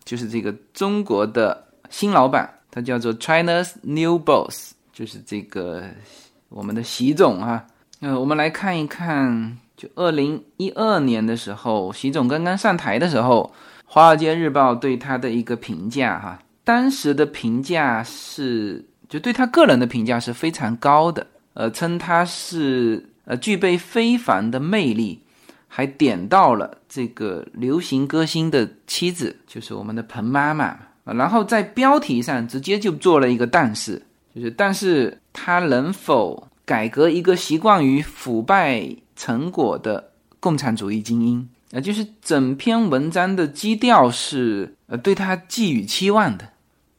就是这个中国的新老板，他叫做 China's New Boss，就是这个。我们的习总啊，呃，我们来看一看，就二零一二年的时候，习总刚刚上台的时候，《华尔街日报》对他的一个评价，哈，当时的评价是，就对他个人的评价是非常高的，呃，称他是呃具备非凡的魅力，还点到了这个流行歌星的妻子，就是我们的彭妈妈，然后在标题上直接就做了一个但是。就是，但是他能否改革一个习惯于腐败成果的共产主义精英？呃，就是整篇文章的基调是呃对他寄予期望的，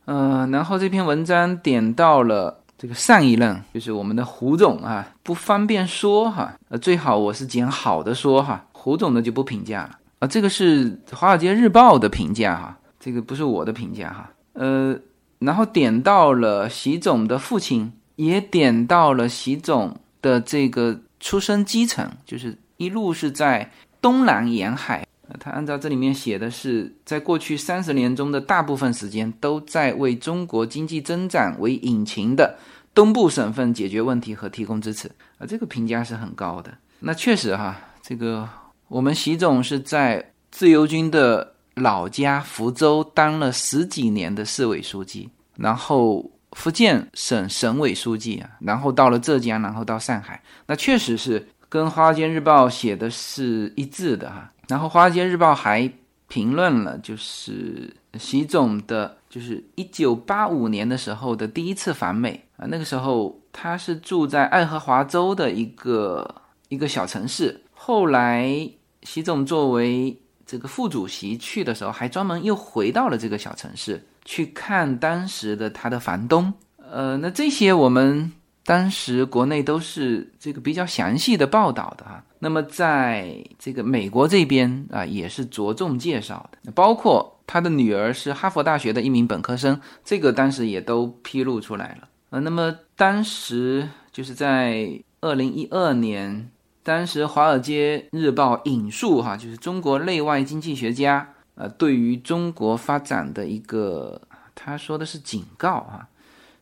呃，然后这篇文章点到了这个上一任，就是我们的胡总啊，不方便说哈，呃，最好我是捡好的说哈，胡总的就不评价了啊，这个是《华尔街日报》的评价哈，这个不是我的评价哈，呃。然后点到了习总的父亲，也点到了习总的这个出身基层，就是一路是在东南沿海。他按照这里面写的是，在过去三十年中的大部分时间都在为中国经济增长为引擎的东部省份解决问题和提供支持。啊，这个评价是很高的。那确实哈，这个我们习总是在自由军的。老家福州当了十几年的市委书记，然后福建省省委书记啊，然后到了浙江，然后到上海，那确实是跟《华尔街日报》写的是一致的哈。然后《华尔街日报》还评论了，就是习总的，就是一九八五年的时候的第一次访美啊，那个时候他是住在爱荷华州的一个一个小城市，后来习总作为。这个副主席去的时候，还专门又回到了这个小城市去看当时的他的房东。呃，那这些我们当时国内都是这个比较详细的报道的哈。那么在这个美国这边啊，也是着重介绍的，包括他的女儿是哈佛大学的一名本科生，这个当时也都披露出来了。呃，那么当时就是在二零一二年。当时《华尔街日报》引述哈，就是中国内外经济学家呃对于中国发展的一个，他说的是警告啊，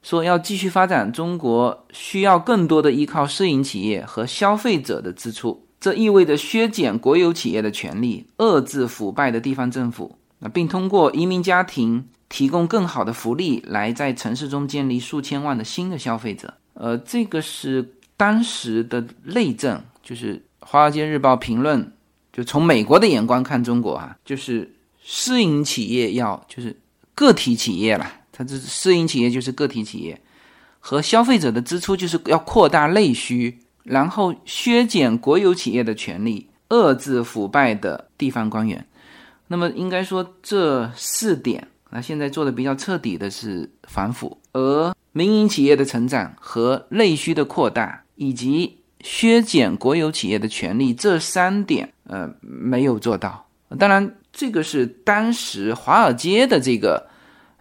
说要继续发展中国需要更多的依靠私营企业和消费者的支出，这意味着削减国有企业的权利，遏制腐败的地方政府，那并通过移民家庭提供更好的福利，来在城市中建立数千万的新的消费者。呃，这个是当时的内政，就是《华尔街日报》评论，就从美国的眼光看中国啊，就是私营企业要就是个体企业了，它这私营企业就是个体企业，和消费者的支出就是要扩大内需，然后削减国有企业的权利，遏制腐败的地方官员。那么应该说这四点，那现在做的比较彻底的是反腐，而。民营企业的成长和内需的扩大，以及削减国有企业的权利，这三点，呃，没有做到。当然，这个是当时华尔街的这个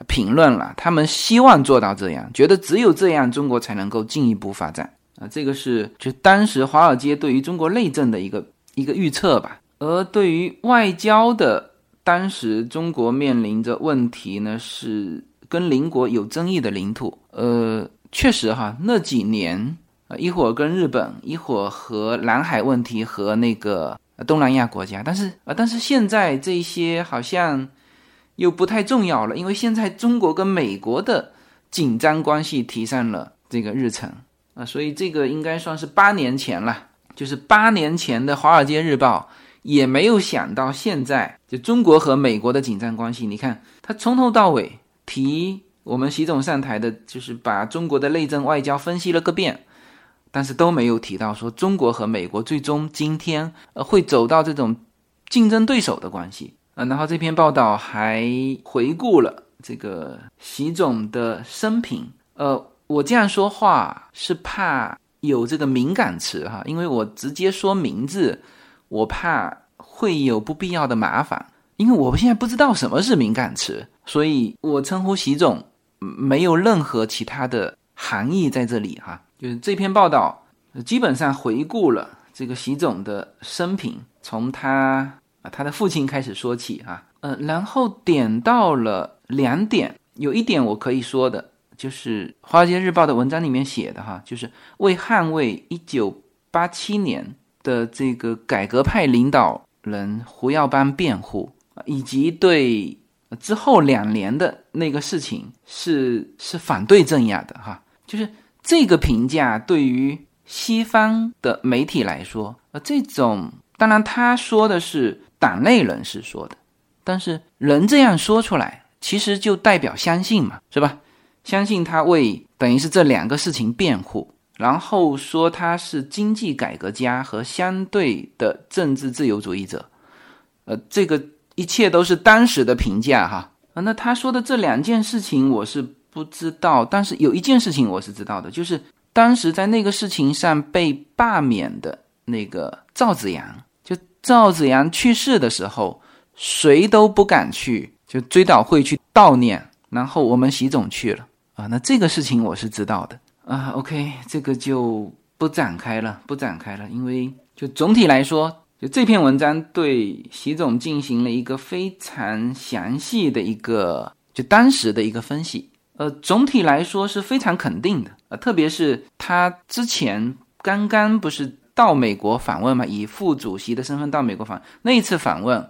评论了，他们希望做到这样，觉得只有这样，中国才能够进一步发展啊。这个是就当时华尔街对于中国内政的一个一个预测吧。而对于外交的，当时中国面临着问题呢是。跟邻国有争议的领土，呃，确实哈，那几年，一会儿跟日本，一会儿和南海问题和那个东南亚国家，但是啊，但是现在这些好像又不太重要了，因为现在中国跟美国的紧张关系提上了这个日程啊，所以这个应该算是八年前了，就是八年前的《华尔街日报》也没有想到现在就中国和美国的紧张关系，你看他从头到尾。提我们习总上台的，就是把中国的内政外交分析了个遍，但是都没有提到说中国和美国最终今天呃会走到这种竞争对手的关系啊。然后这篇报道还回顾了这个习总的生平。呃，我这样说话是怕有这个敏感词哈，因为我直接说名字，我怕会有不必要的麻烦，因为我现在不知道什么是敏感词。所以我称呼习总，没有任何其他的含义在这里哈。就是这篇报道基本上回顾了这个习总的生平，从他啊他的父亲开始说起哈，呃，然后点到了两点，有一点我可以说的，就是《华尔街日报》的文章里面写的哈，就是为捍卫一九八七年的这个改革派领导人胡耀邦辩护，以及对。之后两年的那个事情是是反对镇压的哈，就是这个评价对于西方的媒体来说，呃，这种当然他说的是党内人士说的，但是人这样说出来，其实就代表相信嘛，是吧？相信他为等于是这两个事情辩护，然后说他是经济改革家和相对的政治自由主义者，呃，这个。一切都是当时的评价哈啊，那他说的这两件事情我是不知道，但是有一件事情我是知道的，就是当时在那个事情上被罢免的那个赵子阳，就赵子阳去世的时候，谁都不敢去就追悼会去悼念，然后我们习总去了啊，那这个事情我是知道的啊。OK，这个就不展开了，不展开了，因为就总体来说。就这篇文章对习总进行了一个非常详细的一个就当时的一个分析，呃，总体来说是非常肯定的，呃，特别是他之前刚刚不是到美国访问嘛，以副主席的身份到美国访那一次访问，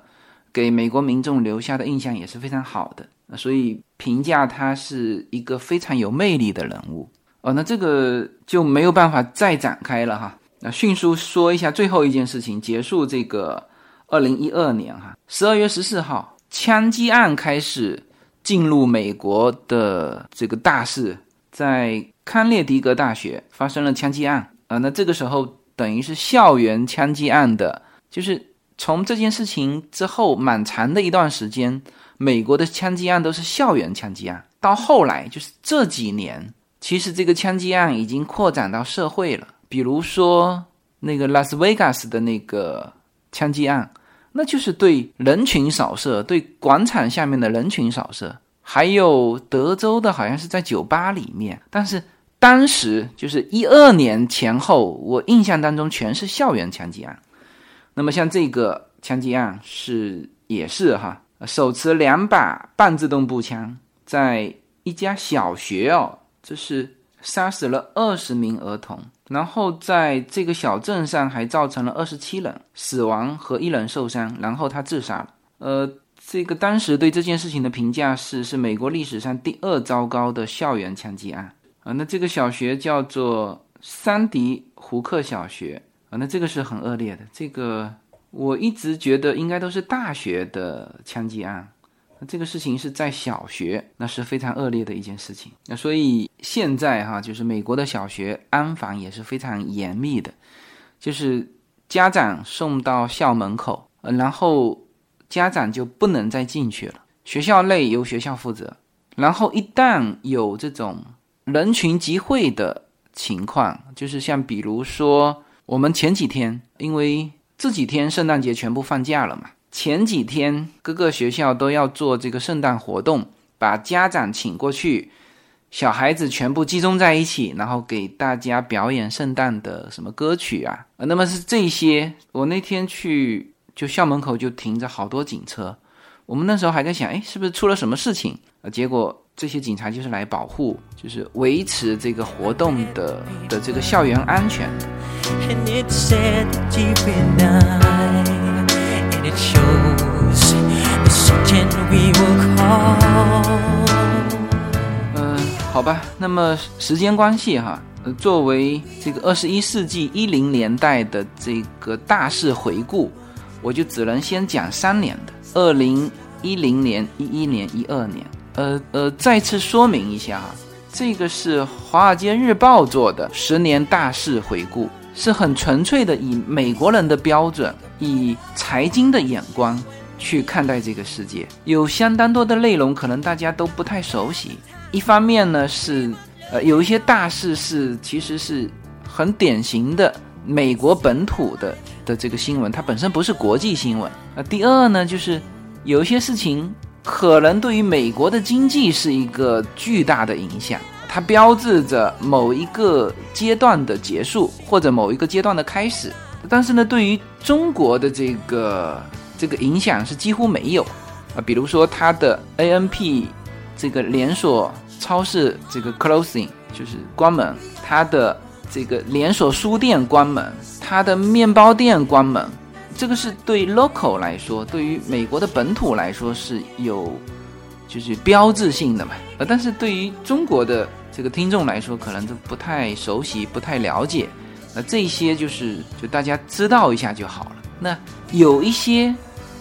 给美国民众留下的印象也是非常好的，所以评价他是一个非常有魅力的人物，哦，那这个就没有办法再展开了哈。那迅速说一下最后一件事情，结束这个二零一二年哈，十二月十四号，枪击案开始进入美国的这个大事，在康涅狄格大学发生了枪击案啊。那这个时候等于是校园枪击案的，就是从这件事情之后，蛮长的一段时间，美国的枪击案都是校园枪击案。到后来就是这几年，其实这个枪击案已经扩展到社会了。比如说那个拉斯维加斯的那个枪击案，那就是对人群扫射，对广场下面的人群扫射。还有德州的，好像是在酒吧里面，但是当时就是一二年前后，我印象当中全是校园枪击案。那么像这个枪击案是也是哈，手持两把半自动步枪，在一家小学哦，这是杀死了二十名儿童。然后在这个小镇上还造成了二十七人死亡和一人受伤，然后他自杀了。呃，这个当时对这件事情的评价是，是美国历史上第二糟糕的校园枪击案。啊。那这个小学叫做桑迪胡克小学啊。那这个是很恶劣的，这个我一直觉得应该都是大学的枪击案。那这个事情是在小学，那是非常恶劣的一件事情。那所以现在哈，就是美国的小学安防也是非常严密的，就是家长送到校门口，然后家长就不能再进去了。学校内由学校负责，然后一旦有这种人群集会的情况，就是像比如说我们前几天，因为这几天圣诞节全部放假了嘛。前几天各个学校都要做这个圣诞活动，把家长请过去，小孩子全部集中在一起，然后给大家表演圣诞的什么歌曲啊？那么是这些。我那天去，就校门口就停着好多警车，我们那时候还在想，哎，是不是出了什么事情？呃，结果这些警察就是来保护，就是维持这个活动的的这个校园安全。It shows，as soon as we will call 嗯，好吧，那么时间关系哈，作为这个二十一世纪一零年代的这个大事回顾，我就只能先讲三年的，二零一零年、一一年、一二年。呃呃，再次说明一下哈，这个是《华尔街日报》做的十年大事回顾。是很纯粹的，以美国人的标准，以财经的眼光去看待这个世界。有相当多的内容，可能大家都不太熟悉。一方面呢，是呃有一些大事是其实是很典型的美国本土的的这个新闻，它本身不是国际新闻。呃，第二呢，就是有一些事情可能对于美国的经济是一个巨大的影响。它标志着某一个阶段的结束，或者某一个阶段的开始。但是呢，对于中国的这个这个影响是几乎没有啊。比如说，它的 A N P 这个连锁超市这个 closing 就是关门，它的这个连锁书店关门，它的面包店关门，这个是对 local 来说，对于美国的本土来说是有就是标志性的嘛。呃，但是对于中国的这个听众来说，可能都不太熟悉，不太了解。那这些就是就大家知道一下就好了。那有一些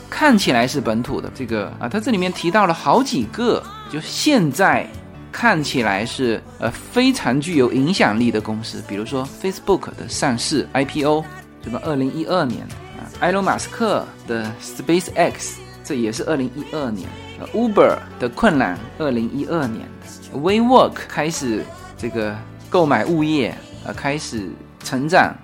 看起来是本土的，这个啊，它这里面提到了好几个，就现在看起来是呃非常具有影响力的公司，比如说 Facebook 的上市 IPO，什么？二零一二年啊，埃隆·马斯克的 SpaceX，这也是二零一二年。Uber 的困难，二零一二年。WeWork 开始这个购买物业，呃，开始成长，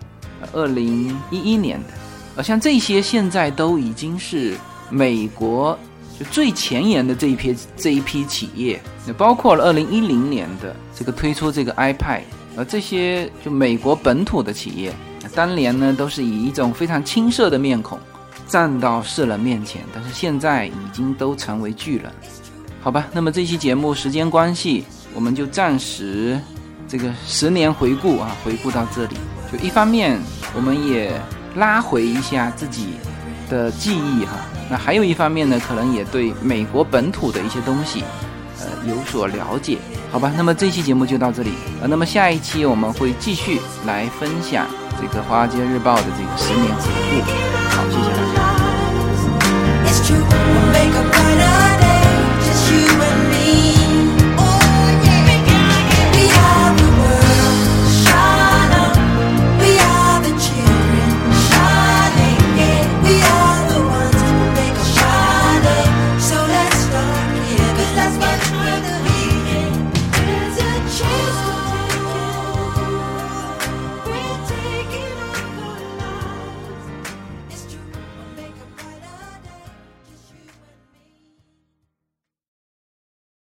二零一一年的，呃，像这些现在都已经是美国就最前沿的这一批这一批企业，也包括了二零一零年的这个推出这个 iPad，而这些就美国本土的企业，当年呢都是以一种非常青涩的面孔站到世人面前，但是现在已经都成为巨人。好吧，那么这期节目时间关系，我们就暂时这个十年回顾啊，回顾到这里。就一方面，我们也拉回一下自己的记忆哈。那还有一方面呢，可能也对美国本土的一些东西，呃，有所了解。好吧，那么这期节目就到这里呃，那么下一期我们会继续来分享这个《华尔街日报》的这个十年回顾。好，谢谢大家。